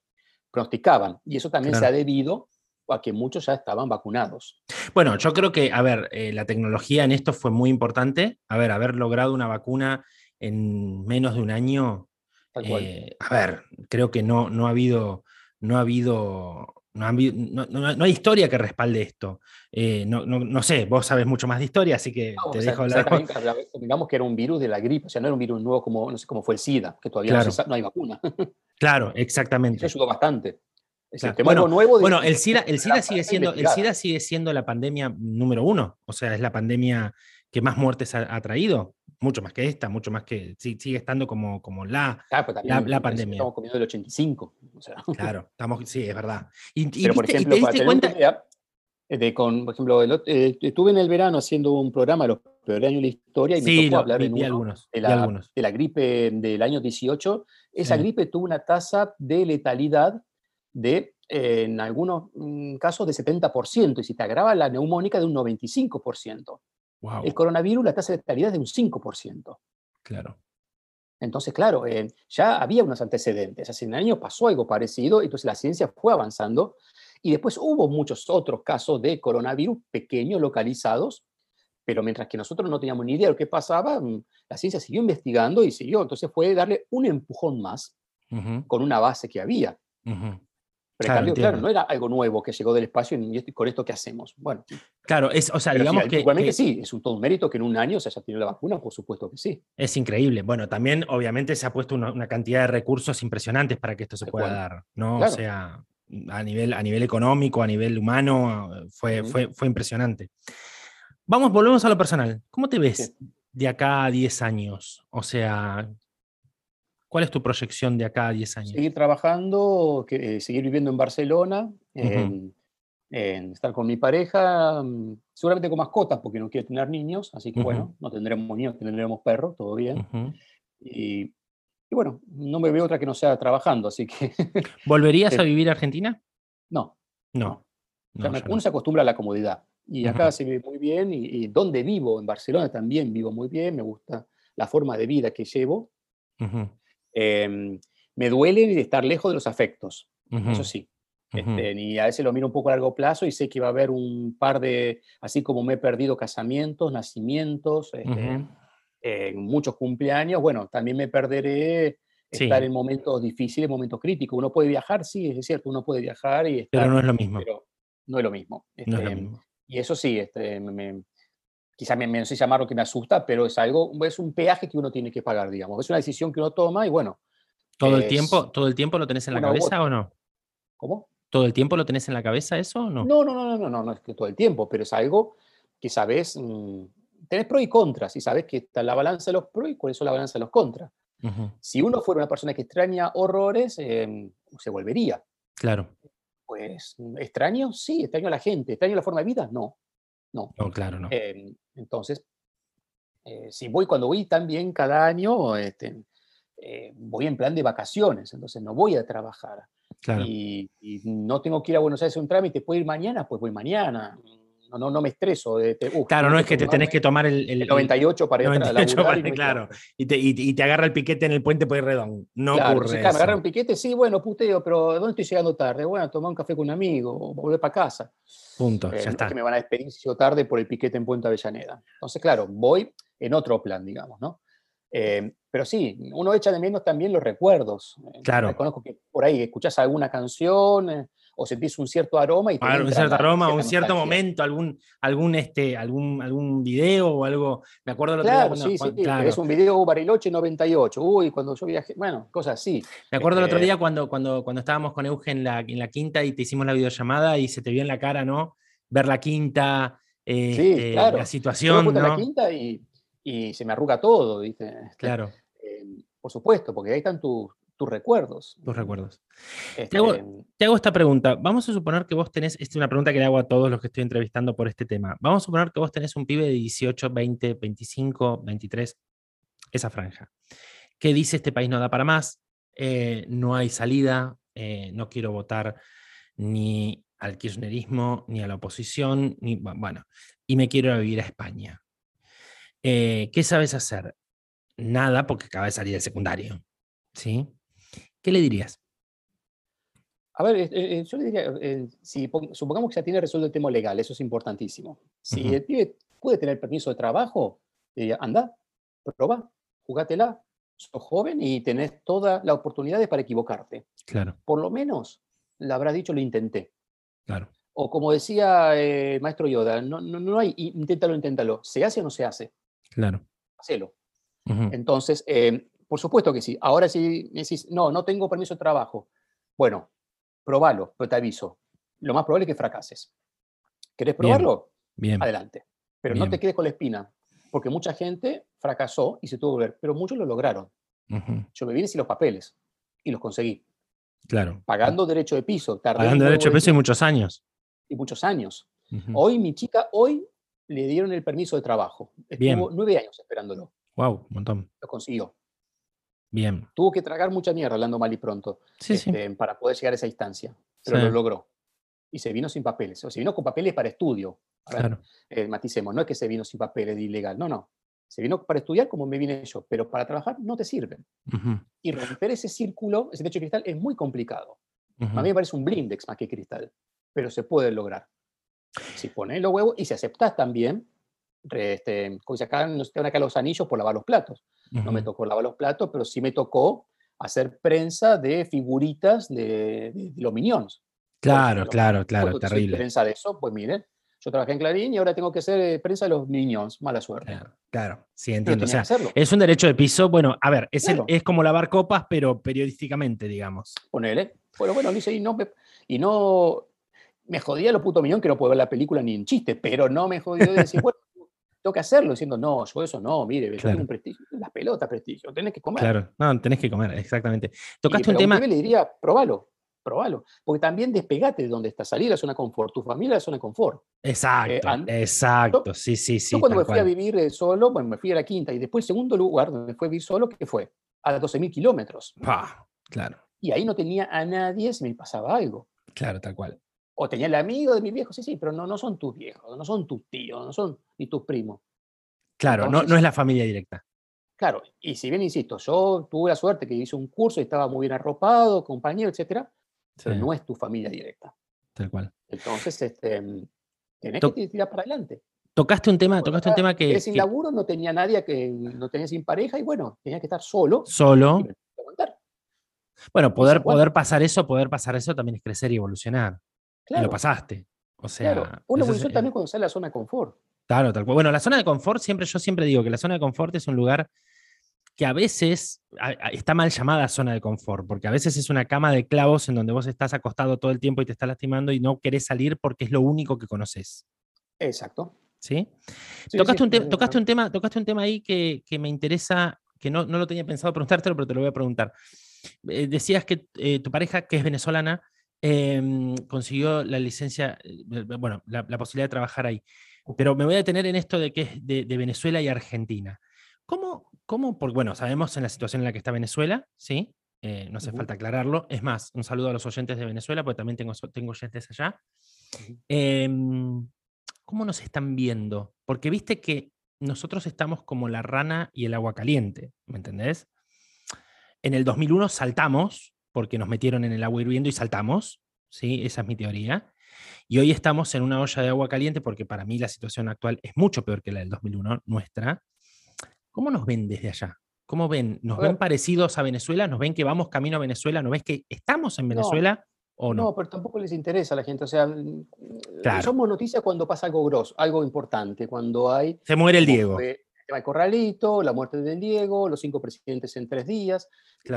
pronosticaban. Y eso también se ha debido a que muchos ya estaban vacunados. Bueno, yo creo que, a ver, eh, la tecnología en esto fue muy importante. A ver, haber logrado una vacuna en menos de un año, eh, a ver, creo que no, no ha habido, no ha habido, no, hay historia que respalde esto. Eh, no, sé, vos sabes mucho más de historia, así que te dejo hablar. digamos que era un virus de la gripe, o sea, no era un virus nuevo como, no sé, como fue el SIDA, que todavía no, hay vacuna. claro, exactamente. Eso ayudó bastante bueno, nuevo bueno, el SIDA, el SIDA sigue siendo, el SIDA sigue siendo la pandemia número uno. O sea, es la pandemia que más muertes ha, traído. Mucho más que esta, mucho más que. Sigue estando como, como la, la, pandemia. Estamos comiendo el 85. Claro, estamos, sí, es verdad. Y, Pero, por ejemplo, te diste cuenta. de, con, por ejemplo, eh, estuve en el verano haciendo un programa, los peores años de la historia, y me tocó hablar en algunos, de, la, de, la, gripe del año 18. Esa gripe tuvo una tasa de letalidad de, en algunos mm, casos, de 70%, y si te agrava la neumónica, de un 95%. El coronavirus, la tasa de letalidad es de un 5%. Claro. Entonces, claro, eh, ya había unos antecedentes. Hace un año pasó algo parecido, entonces la ciencia fue avanzando y después hubo muchos otros casos de coronavirus pequeños, localizados, pero mientras que nosotros no teníamos ni idea de lo que pasaba, mm, la ciencia siguió investigando y siguió. Entonces fue darle un empujón más con una base que había claro, no era algo nuevo que llegó del espacio y con esto qué hacemos. Bueno. Claro, es, o sea, digamos que. Igualmente sí, es un todo un mérito que en un año se haya tenido la vacuna, por supuesto que sí. Es increíble. Bueno, también obviamente se ha puesto una, cantidad de recursos impresionantes para que esto se pueda dar, ¿no? O sea, a nivel, a nivel económico, a nivel humano, fue, fue, fue impresionante. Vamos, volvemos a lo personal. ¿Cómo te ves de acá a 10 años? O sea, ¿Cuál es tu proyección de acá a 10 años? Seguir trabajando, que, eh, seguir viviendo en Barcelona, en, estar con mi pareja, mm, seguramente con mascotas, porque no quiero tener niños, así que bueno, no tendremos niños, tendremos perros, todo bien. y, bueno, no me veo otra que no sea trabajando, así que... ¿Volverías a vivir a Argentina? No. No. uno se acostumbra a la comodidad. Y acá se vive muy bien, y, y, donde vivo, en Barcelona también vivo muy bien, me gusta la forma de vida que llevo. Em, me duele estar lejos de los afectos, eso sí. Este, y a veces lo miro un poco a largo plazo y sé que va a haber un par de, así como me he perdido casamientos, nacimientos, este, en muchos cumpleaños, bueno, también me perderé estar en momentos difíciles, momentos críticos. Uno puede viajar, sí, es cierto, uno puede viajar y estar, Pero no es lo mismo. Pero no es lo mismo. no es lo este, mismo. Y eso sí, este, me, quizás me, no sé llamarlo que me asusta, pero es algo, es un peaje que uno tiene que pagar, digamos. Es una decisión que uno toma y bueno. ¿Todo el tiempo, todo el tiempo lo tenés en la cabeza o no? ¿Cómo? ¿Todo el tiempo lo tenés en la cabeza eso o no? No, no, no, no, no, no, es que todo el tiempo, pero es algo que sabes, mm, tenés pros y contras, y sabes que está la balanza de los pros y cuál es la balanza de los contras. Si uno fuera una persona que extraña horrores, em, se volvería. Claro. Pues, ¿extraño? Sí, extraño a la gente. ¿Extraño la forma de vida? No. No, no claro, no. Em, entonces, eh, si voy cuando voy también cada año, este, eh, voy en plan de vacaciones, entonces no voy a trabajar. Claro. Y, y, no tengo que ir a Buenos Aires a un trámite, ¿puedo ir mañana? Pues voy mañana no, no, me estreso. De, claro, no es que te tenés que tomar el, el 98 para ir 98 a para, Claro, y te, y, te, agarra el piquete en el puente Pueyrredón. No ocurre sí, me agarra un piquete, sí, bueno, puteo, pero ¿dónde estoy llegando tarde? Bueno, tomar un café con un amigo, o volver para casa. Punto, eh, ya está. que me van a despedir tarde por el piquete en Puente Avellaneda. Entonces, claro, voy en otro plan, digamos, ¿no? Eh, pero sí, uno echa de menos también los recuerdos. Eh, claro. Reconozco que por ahí escuchás alguna canción, o sentís un cierto aroma y te un cierto aroma, un cierto momento, algún, algún, este, algún, algún video o algo. Me acuerdo el claro, día sí, sí, claro. es un video Bariloche 98. Uy, cuando yo viajé, bueno, cosas así. Me acuerdo el otro eh, día cuando, cuando, cuando estábamos con Eugen en la, en la quinta y te hicimos la videollamada y se te vio en la cara, ¿no? Ver la quinta, eh, sí, eh, claro. la situación. Yo ¿no? la quinta y, y, se me arruga todo, ¿viste? Este, claro. por supuesto, porque ahí están tus, tus recuerdos. Tus recuerdos. Te, hago, este, te, hago, esta pregunta. Vamos a suponer que vos tenés, esta es una pregunta que le hago a todos los que estoy entrevistando por este tema. Vamos a suponer que vos tenés un pibe de 18, 20, 25, 23, esa franja. ¿Qué dice este país no da para más? Eh, no hay salida, eh, no quiero votar ni al kirchnerismo, ni a la oposición, ni, bueno, y me quiero vivir a España. Eh, ¿Qué sabes hacer? Nada, porque acaba de salir del secundario. ¿Sí? ¿Qué le dirías? A ver, eh, eh, yo le diría, eh, si supongamos que ya tiene resuelto el tema legal, eso es importantísimo. Si el pibe puede tener permiso de trabajo, anda, probá, jugátela, sos joven y tenés todas las oportunidades para equivocarte. Claro. Por lo menos le habrás dicho, lo intenté. Claro. O como decía el maestro Yoda, no, no, no, hay inténtalo, inténtalo. ¿Se hace o no se hace? Claro. Hacelo. Entonces, por supuesto que sí. Ahora si decís, no, no tengo permiso de trabajo. Bueno, probalo, pero te aviso. Lo más probable es que fracases. ¿Querés probarlo? Bien. Adelante. Pero no te quedes con la espina, porque mucha gente fracasó y se tuvo que ver, pero muchos lo lograron. Yo me vine sin los papeles y los conseguí. Claro. Pagando derecho de piso. Pagando derecho de piso y muchos años. Y muchos años. Hoy mi chica, hoy le dieron el permiso de trabajo. Estuvo nueve años esperándolo. Wow, un montón. Lo consiguió. Bien. Tuvo que tragar mucha mierda, hablando mal y pronto, este, para poder llegar a esa instancia, pero lo logró. Y se vino sin papeles, o se vino con papeles para estudio. claro. Eh, maticemos, no es que se vino sin papeles de ilegal, no, no. Se vino para estudiar como me vine yo, pero para trabajar no te sirven. Y romper ese círculo, ese techo de cristal, es muy complicado. A mí me parece un blindex más que cristal, pero se puede lograr. Si pones los huevos y si aceptas también, este, como se acá, nos acá los anillos por lavar los platos. No me tocó lavar los platos, pero sí me tocó hacer prensa de figuritas de, los Minions. Claro, claro, claro, terrible. Prensa de eso, pues miren, yo trabajé en Clarín y ahora tengo que hacer eh, prensa de los Minions, mala suerte. Claro, sí, entiendo. O sea, es un derecho de piso, bueno, a ver, es, es como lavar copas, pero periodísticamente, digamos. Ponele. Bueno, bueno, dice, y no, me, y no me jodía lo puto millón que no puedo ver la película ni en chiste, pero no me jodió de decir, bueno, tengo que hacerlo diciendo, no, yo eso no, mire, claro. un prestigio, las pelotas prestigio, tenés que comer. Claro, no, tenés que comer, exactamente. Tocaste un tema. le diría, probalo, probalo, porque también despegate de donde estás, salir a la zona de confort, tu familia a la zona de confort. Exacto, eh, exacto, sí, sí, sí. Yo cuando me fui a vivir eh, solo, bueno, me fui a la quinta y después el segundo lugar donde me fui a vivir solo, ¿qué fue? A 12.000 kilómetros. claro. Y ahí no tenía a nadie si me pasaba algo. Claro, tal cual o tenía el amigo de mi viejo, sí, sí, pero no, no son tus viejos, no son tus tíos, no son ni tus primos. Claro, no, no es la familia directa. Claro, y si bien insisto, yo tuve la suerte que hice un curso y estaba muy bien arropado, compañero, etcétera, pero no es tu familia directa. Tal cual. Entonces, este, tenés que tirar para adelante. Tocaste un tema, tocaste un tema que... Sin laburo no tenía nadie, que no tenía sin pareja y bueno, tenía que estar solo. Solo. Bueno, poder, poder pasar eso, poder pasar eso también es crecer y evolucionar. Y lo pasaste. O sea, claro. Una evolución también cuando sale la zona de confort. Claro, tal cual. Bueno, la zona de confort, siempre, yo siempre digo que la zona de confort es un lugar que a veces está mal llamada zona de confort, porque a veces es una cama de clavos en donde vos estás acostado todo el tiempo y te estás lastimando y no querés salir porque es lo único que conoces. Exacto. ¿Sí? tocaste, un tocaste, un tema, tocaste un tema ahí que, me interesa, que no, no, lo tenía pensado preguntártelo, pero te lo voy a preguntar. Eh, decías que eh, tu pareja, que es venezolana, em, consiguió la licencia, eh, bueno, la, posibilidad de trabajar ahí. Pero me voy a detener en esto de que es de, Venezuela y Argentina. ¿Cómo, ¿Cómo? Porque, bueno, sabemos en la situación en la que está Venezuela, ¿sí? no hace falta aclararlo. Es más, un saludo a los oyentes de Venezuela, porque también tengo, tengo oyentes allá. Em, ¿Cómo nos están viendo? Porque viste que nosotros estamos como la rana y el agua caliente, ¿me entendés? En el 2001 saltamos, porque nos metieron en el agua hirviendo y saltamos, ¿sí? Esa es mi teoría. Y hoy estamos en una olla de agua caliente porque para mí la situación actual es mucho peor que la del 2001, nuestra. ¿Cómo nos ven desde allá? ¿Cómo ven? ¿Nos ven parecidos a Venezuela? ¿Nos ven que vamos camino a Venezuela? ¿Nos ves que estamos en Venezuela? ¿O no? no, pero tampoco les interesa a la gente. O sea, somos noticias cuando pasa algo grosso, algo importante, cuando hay... Se muere el Diego el Corralito, la muerte del Diego, los cinco presidentes en tres días,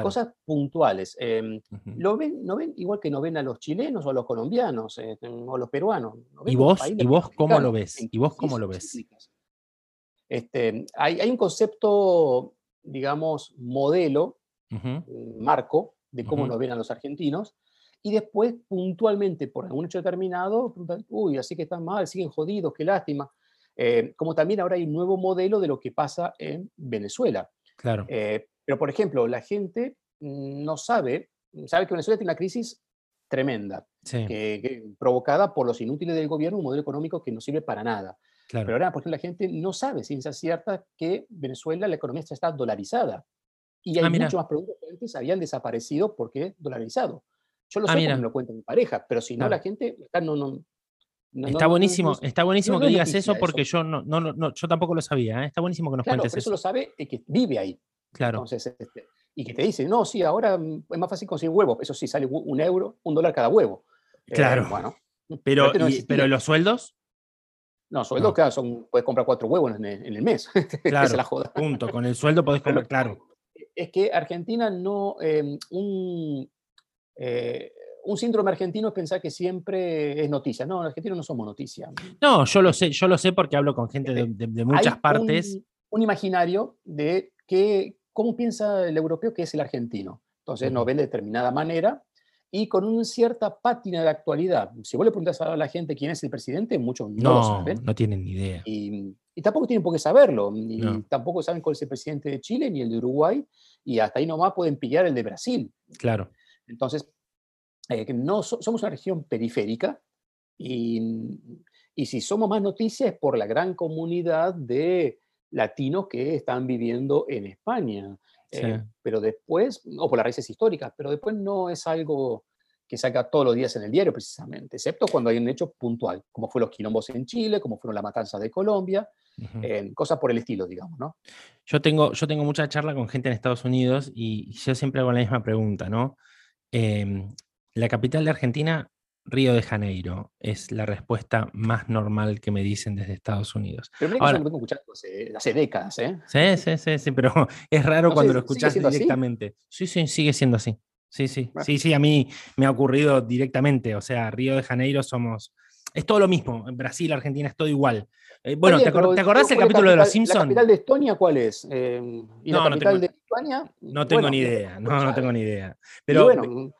cosas puntuales. Em, lo ven, no ven igual que no ven a los chilenos o a los colombianos eh, o a los peruanos. ¿Y vos, ¿Y vos cómo lo ves? ¿Y vos cómo lo ves? Este, hay, hay, un concepto, digamos, modelo, marco, de cómo nos ven a los argentinos, y después puntualmente, por algún hecho determinado, uy, así que están mal, siguen jodidos, qué lástima. Eh, como también ahora hay un nuevo modelo de lo que pasa en Venezuela. Claro. Eh, pero, por ejemplo, la gente no sabe, sabe que Venezuela tiene una crisis tremenda, provocada por los inútiles del gobierno, un modelo económico que no sirve para nada. Pero ahora, por ejemplo, la gente no sabe, ciencia cierta, que Venezuela, la economía está dolarizada. Y hay ah, muchos más productos que antes habían desaparecido porque dolarizado. Yo lo ah, sé porque me lo cuenta mi pareja, pero si no, la gente no, no, está buenísimo, está buenísimo que digas eso porque yo no, no, no, yo tampoco lo sabía. ¿eh? Está buenísimo que nos cuentes eso. Eso lo sabe el que vive ahí. Claro. Este, y que te dice, no, sí, ahora es más fácil conseguir huevos. Eso sí, sale un euro, un dólar cada huevo. Eh, claro. bueno. Pero, pero los sueldos. No, sueldos, claro, son, puedes comprar cuatro huevos en el, mes. Claro, la joda. punto. Con el sueldo podés comprar, claro. Es que Argentina no, em, un, eh, un síndrome argentino es pensar que siempre es noticia. No, los argentinos no somos noticia. No, yo lo sé, yo lo sé porque hablo con gente de, muchas partes. Un, imaginario de que, cómo piensa el europeo que es el argentino. Entonces nos ven de determinada manera y con una cierta pátina de actualidad. Si vos le preguntas a la gente quién es el presidente, muchos no, lo saben. No tienen ni idea. Y, tampoco tienen por qué saberlo. Y tampoco saben cuál es el presidente de Chile ni el de Uruguay. Y hasta ahí nomás pueden pillar el de Brasil. Claro. Entonces, eh, no, somos una región periférica y, y, si somos más noticias es por la gran comunidad de latinos que están viviendo en España. Eh, pero después, o por las raíces históricas, pero después no es algo que saca todos los días en el diario precisamente, excepto cuando hay un hecho puntual, como fue los quilombos en Chile, como fueron las matanzas de Colombia, eh, cosas por el estilo, digamos, ¿no? Yo tengo, yo tengo mucha charla con gente en Estados Unidos y yo siempre hago la misma pregunta, ¿no? Em, la capital de Argentina, Río de Janeiro, es la respuesta más normal que me dicen desde Estados Unidos. Pero mira que Ahora, lo vengo escuchando hace, décadas, ¿eh? Sí, sí, sí, sí, pero es raro cuando lo escuchas directamente. Sí, sí, sigue siendo así. Sí, sí, sí, sí, a mí me ha ocurrido directamente. O sea, Río de Janeiro somos. Es todo lo mismo. En Brasil, Argentina es todo igual. Eh, bueno, ¿te, acordás el capítulo de Los Simpsons? ¿La capital de Estonia cuál es? Eh, ¿Y la capital de España? No tengo ni idea, no, no tengo ni idea. Pero, bueno,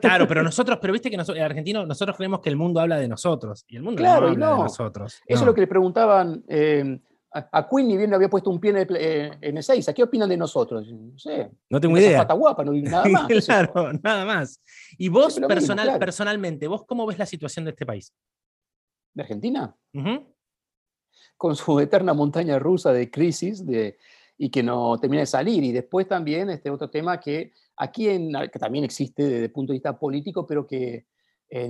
Claro, pero nosotros, pero viste que nosotros, argentinos, nosotros creemos que el mundo habla de nosotros. Y el mundo no habla de nosotros. Eso es lo que le preguntaban eh, a, Queen, ni bien le había puesto un pie en el, eh, en ¿A qué opinan de nosotros? No sé. No tengo idea. Pata guapa, no nada más. claro, nada más. Y vos, personal, personalmente, ¿vos cómo ves la situación de este país? ¿De Argentina? Con su eterna montaña rusa de crisis de, y que no termina de salir. Y después también este otro tema que aquí en, que también existe desde el punto de vista político, pero que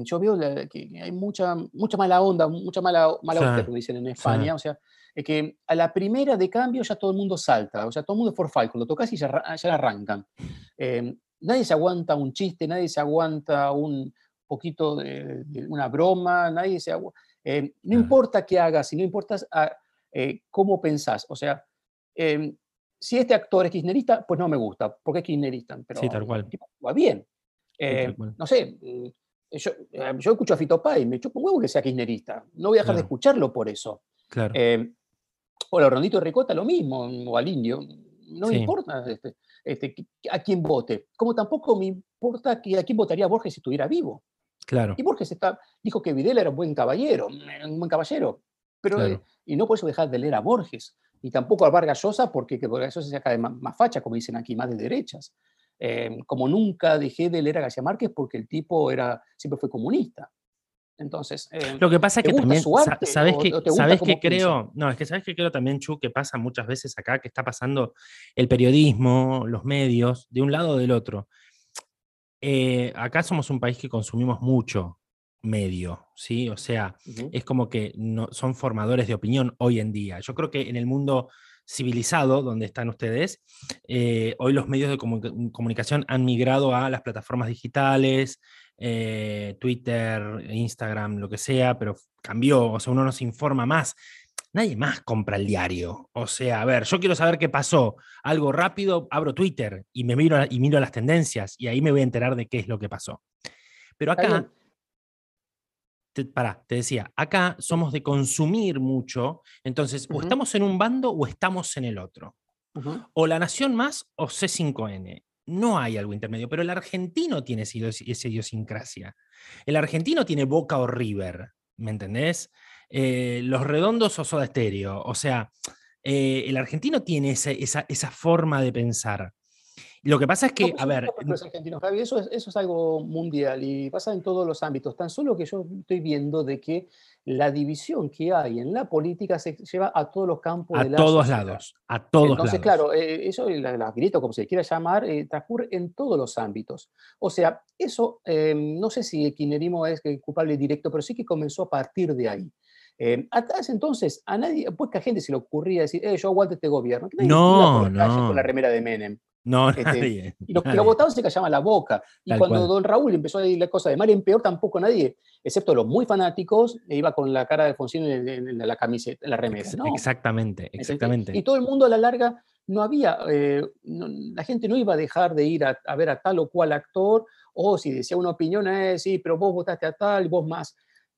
yo veo que hay mucha, mucha mala onda, mucha mala, mala onda, como dicen en España. O sea, es que a la primera de cambio ya todo el mundo salta, o sea, todo el mundo es forfalco, lo tocas y ya, ya arrancan. Em, nadie se aguanta un chiste, nadie se aguanta un poquito de, una broma, nadie se aguanta. Em, no importa qué hagas, no importa ah, eh, cómo pensás. O sea, em, si este actor es kirchnerista, pues no me gusta, porque es kirchnerista. Pero sí, tal cual. va bien. no sé, mm, yo, yo, escucho a Fito Pai, me chupo un huevo que sea kirchnerista. No voy a dejar de escucharlo por eso. Claro. O a Rondito Ricota lo mismo, o al indio. No me importa este, este, a quién vote. Como tampoco me importa que a quién votaría Borges si estuviera vivo. Claro. Y Borges está, dijo que Videla era un buen caballero, un buen caballero. Pero, eh, y no por eso dejar de leer a Borges. Y tampoco a Vargas Llosa, porque que Vargas Llosa se saca de más, facha, como dicen aquí, más de derechas. Eh, como nunca dejé de leer a García Márquez porque el tipo era, siempre fue comunista. Entonces, eh, lo que pasa es que también, ¿sabes que, sabes que creo? No, es que sabes que creo también, Chu, que pasa muchas veces acá, que está pasando el periodismo, los medios, de un lado o del otro. Eh, acá somos un país que consumimos mucho medio, ¿sí? O sea, es como que no, son formadores de opinión hoy en día. Yo creo que en el mundo civilizado donde están ustedes, eh, hoy los medios de comunicación han migrado a las plataformas digitales, eh, Twitter, Instagram, lo que sea, pero cambió, o sea, uno nos informa más. Nadie más compra el diario. O sea, a ver, yo quiero saber qué pasó. Algo rápido, abro Twitter y me miro y miro las tendencias y ahí me voy a enterar de qué es lo que pasó. Pero acá, te, te decía, acá somos de consumir mucho, entonces o estamos en un bando o estamos en el otro. O La Nación Más o C5N no hay algo intermedio, pero el argentino tiene esa idiosincrasia. El argentino tiene Boca o River, ¿me entendés? Eh, los redondos o Soda Stereo. O sea, eh, el argentino tiene esa, forma de pensar. Lo que pasa es que, a ver... eso, es, eso es algo mundial y pasa en todos los ámbitos. Tan solo que yo estoy viendo de que la división que hay en la política se lleva a todos los campos a de la todos lados, a todos Entonces, claro, eh, eso, la, la grito, como se quiera llamar, eh, transcurre en todos los ámbitos. O sea, eso, em, no sé si el kirchnerismo es culpable directo, pero sí que comenzó a partir de ahí. Eh, atrás entonces, a nadie, pues que a gente se le ocurría decir, eh, yo aguanto este gobierno. no, no. Con la remera de Menem. No, este, nadie. Y los que lo votaban se callaban la boca. Y cuando Don Raúl empezó a decir la cosa de mal en peor, tampoco nadie, excepto los muy fanáticos, iba con la cara de Alfonsín en, la camiseta, en la remera. Exactamente, exactamente. Y todo el mundo a la larga no había, eh, la gente no iba a dejar de ir a, ver a tal o cual actor, o si decía una opinión, eh, sí, pero vos votaste a tal, vos más.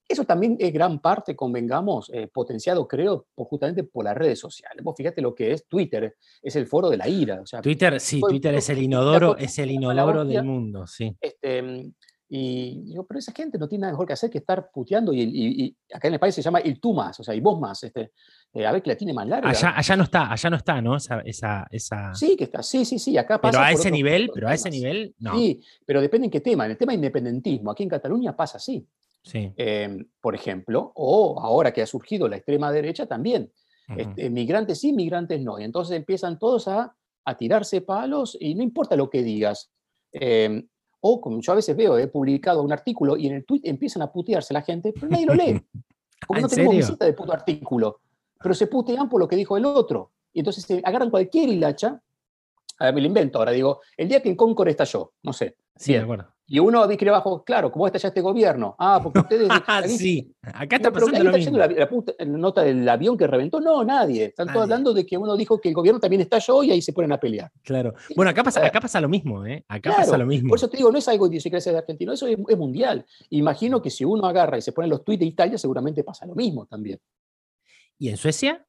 Eso también es gran parte, convengamos, eh, potenciado, creo, justamente por las redes sociales. Vos fíjate lo que es Twitter, es el foro de la ira. O sea, Twitter, sí, Twitter es el inodoro, es el inodoro del mundo, sí. Este, y yo, pero esa gente no tiene nada mejor que hacer que estar puteando y, acá en el país se llama el tú más, o sea, y vos más, este, eh, a ver que la tiene más larga. Allá, allá no está, allá no está, ¿no? Esa, esa, Sí, que está, sí, sí, sí, acá pasa. Pero a ese nivel, pero a ese nivel, no. Sí, pero depende en qué tema. En el tema independentismo, aquí en Cataluña pasa así. Em, por ejemplo, o ahora que ha surgido la extrema derecha también. Este, migrantes sí, migrantes no. Y entonces empiezan todos a, tirarse palos y no importa lo que digas. Em, o como yo a veces veo, he publicado un artículo y en el tweet empiezan a putearse la gente, pero nadie lo lee. Porque no tenemos visita de puto artículo. Pero se putean por lo que dijo el otro. Y entonces se agarran cualquier hilacha. A ver, me lo invento ahora, digo, el día que en Concord estalló, no sé. Sí, de acuerdo. Y uno escribe abajo, claro, ¿cómo está ya este gobierno? Ah, porque ustedes... sí, acá está pasando lo mismo. La, nota del avión que reventó, no, nadie. Están todos hablando de que uno dijo que el gobierno también estalló y ahí se ponen a pelear. Claro. Bueno, acá pasa, acá pasa lo mismo, ¿eh? Acá pasa lo mismo. Por eso te digo, no es algo de idiosincrasia de argentino, eso es, es, mundial. Imagino que si uno agarra y se pone los tweets de Italia, seguramente pasa lo mismo también. ¿Y en Suecia?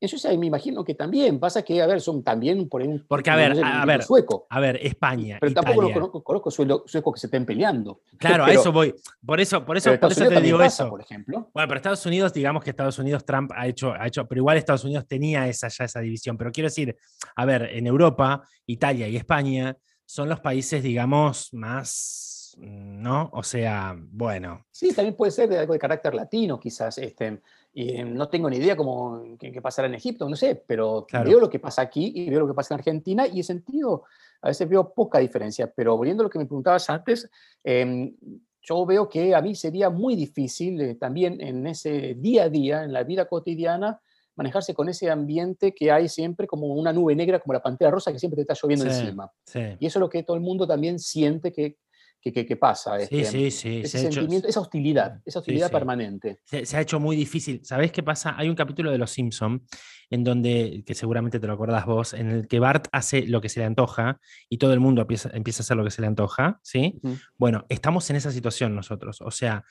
Eso sí, me imagino que también. Pasa que, a ver, son también por un. Porque, a ver, a, ver, sueco. A ver, España. Pero tampoco conozco, conozco suecos que se estén peleando. Claro, a eso voy. Por eso, por eso, por eso te digo eso. Por ejemplo. Bueno, pero Estados Unidos, digamos que Estados Unidos, Trump ha hecho, ha hecho, pero igual Estados Unidos tenía esa, ya esa división. Pero quiero decir, a ver, en Europa, Italia y España son los países, digamos, más. ¿No? O sea, bueno. Sí, también puede ser de algo de carácter latino, quizás. Este, y eh, no tengo ni idea cómo qué, pasará en Egipto, no sé, pero veo lo que pasa aquí y veo lo que pasa en Argentina y he sentido, a veces veo poca diferencia, pero volviendo a lo que me preguntabas antes, em, yo veo que a mí sería muy difícil eh, también en ese día a día, en la vida cotidiana, manejarse con ese ambiente que hay siempre como una nube negra, como la pantera rosa que siempre te está lloviendo encima. Y eso es lo que todo el mundo también siente que, que, pasa. sí, este, sí, sí. Ese sentimiento, esa hostilidad, esa hostilidad permanente. Se, ha hecho muy difícil. ¿Sabés qué pasa? Hay un capítulo de Los Simpson en donde, que seguramente te lo acordás vos, en el que Bart hace lo que se le antoja y todo el mundo empieza, empieza a hacer lo que se le antoja, ¿sí? Bueno, estamos en esa situación nosotros. O sea,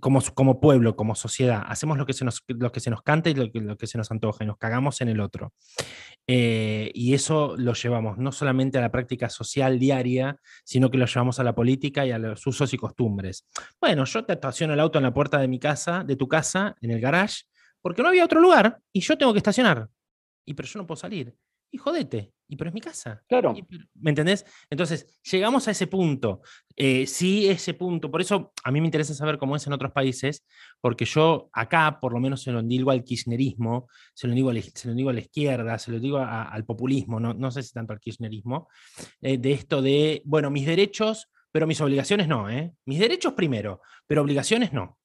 como, como pueblo, como sociedad, hacemos lo que se nos, lo que se nos canta y lo que, lo que se nos antoja y nos cagamos en el otro. Eh, y eso lo llevamos no solamente a la práctica social diaria, sino que lo llevamos a la política y a los usos y costumbres. Bueno, yo te estaciono el auto en la puerta de mi casa, de tu casa, en el garage, porque no había otro lugar y yo tengo que estacionar. Y pero yo no puedo salir y jodete. Y pero es mi casa. Claro. ¿Me entendés? Entonces, llegamos a ese punto. Eh, sí, ese punto. Por eso a mí me interesa saber cómo es en otros países, porque yo acá, por lo menos, se lo digo al kirchnerismo, se lo digo a la, se lo digo a la izquierda, se lo digo al populismo, no, no, sé si tanto al kirchnerismo, eh, de esto de, bueno, mis derechos, pero mis obligaciones no, ¿eh? Mis derechos primero, pero obligaciones no.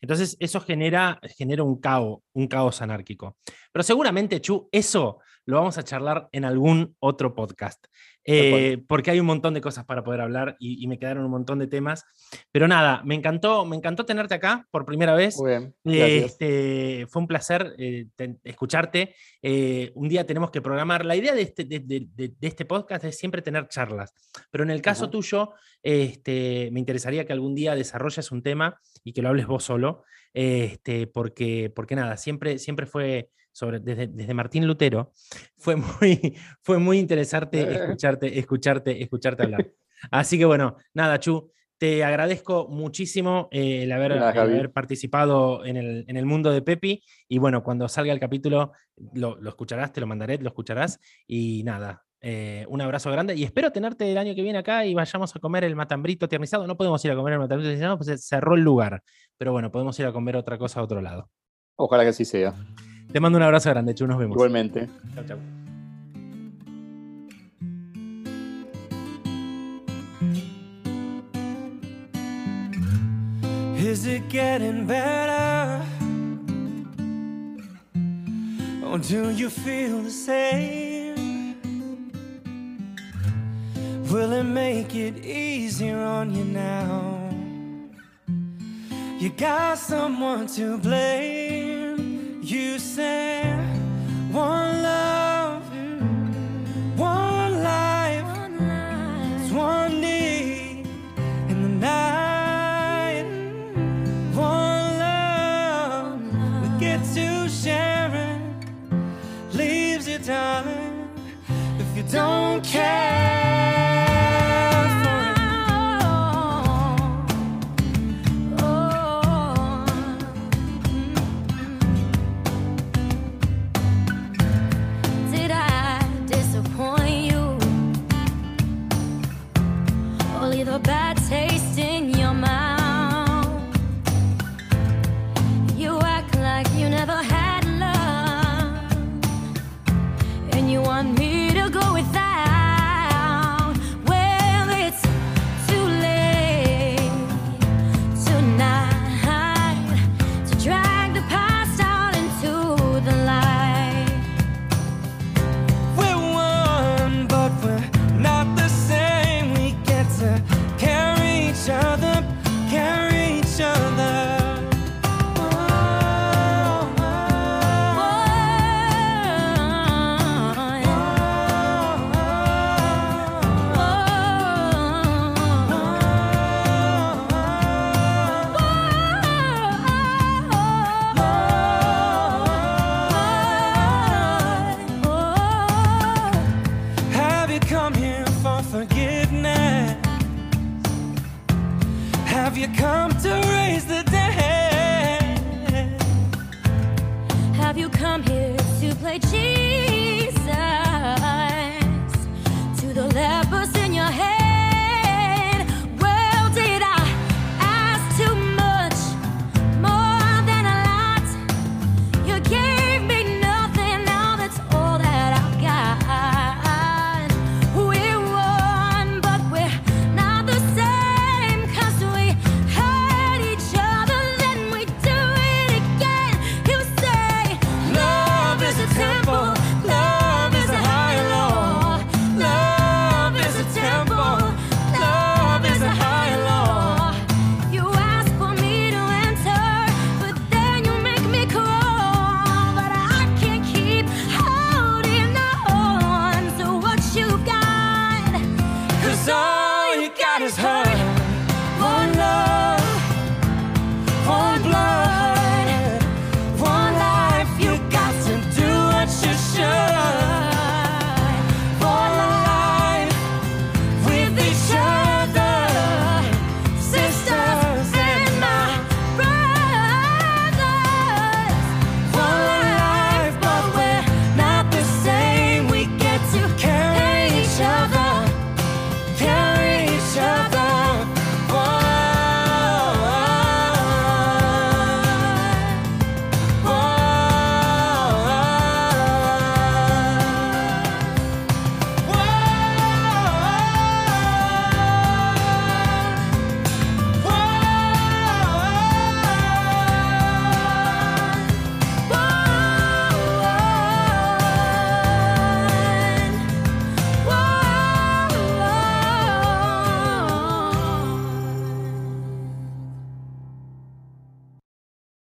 Entonces, eso genera, genera un, caos, un caos anárquico. Pero seguramente, Chu, eso lo vamos a charlar en algún otro podcast. Eh, porque hay un montón de cosas para poder hablar y, me quedaron un montón de temas. Pero nada, me encantó, me encantó tenerte acá por primera vez. este, fue un placer eh, escucharte. Eh, un día tenemos que programar. La idea de este, de, este, podcast es siempre tener charlas. Pero en el caso tuyo, este, me interesaría que algún día desarrolles un tema y que lo hables vos solo. Este, porque, porque nada, siempre, siempre fue sobre, desde, Martín Lutero, fue muy, fue muy interesante escucharte, escucharte, escucharte hablar. Así que bueno, nada, Chu, te agradezco muchísimo eh, el, haber, haber, participado en el, en el, mundo de Pepi. Y bueno, cuando salga el capítulo, lo, lo escucharás, te lo mandaré, lo escucharás. Y nada, eh, un abrazo grande y espero tenerte el año que viene acá y vayamos a comer el matambrito tiernizado. No podemos ir a comer el matambrito tiernizado, pues se cerró el lugar. Pero bueno, podemos ir a comer otra cosa a otro lado. Ojalá que así sea. Te mando un abrazo grande, Chu. Nos vemos. Igualmente. Chao, chao. Is it getting better? Or do you feel the same? Will it make it easier on you now? You got someone to blame. You say one love, one life, one need in the night. One love, we get to sharing, leaves you, darling, if you don't care.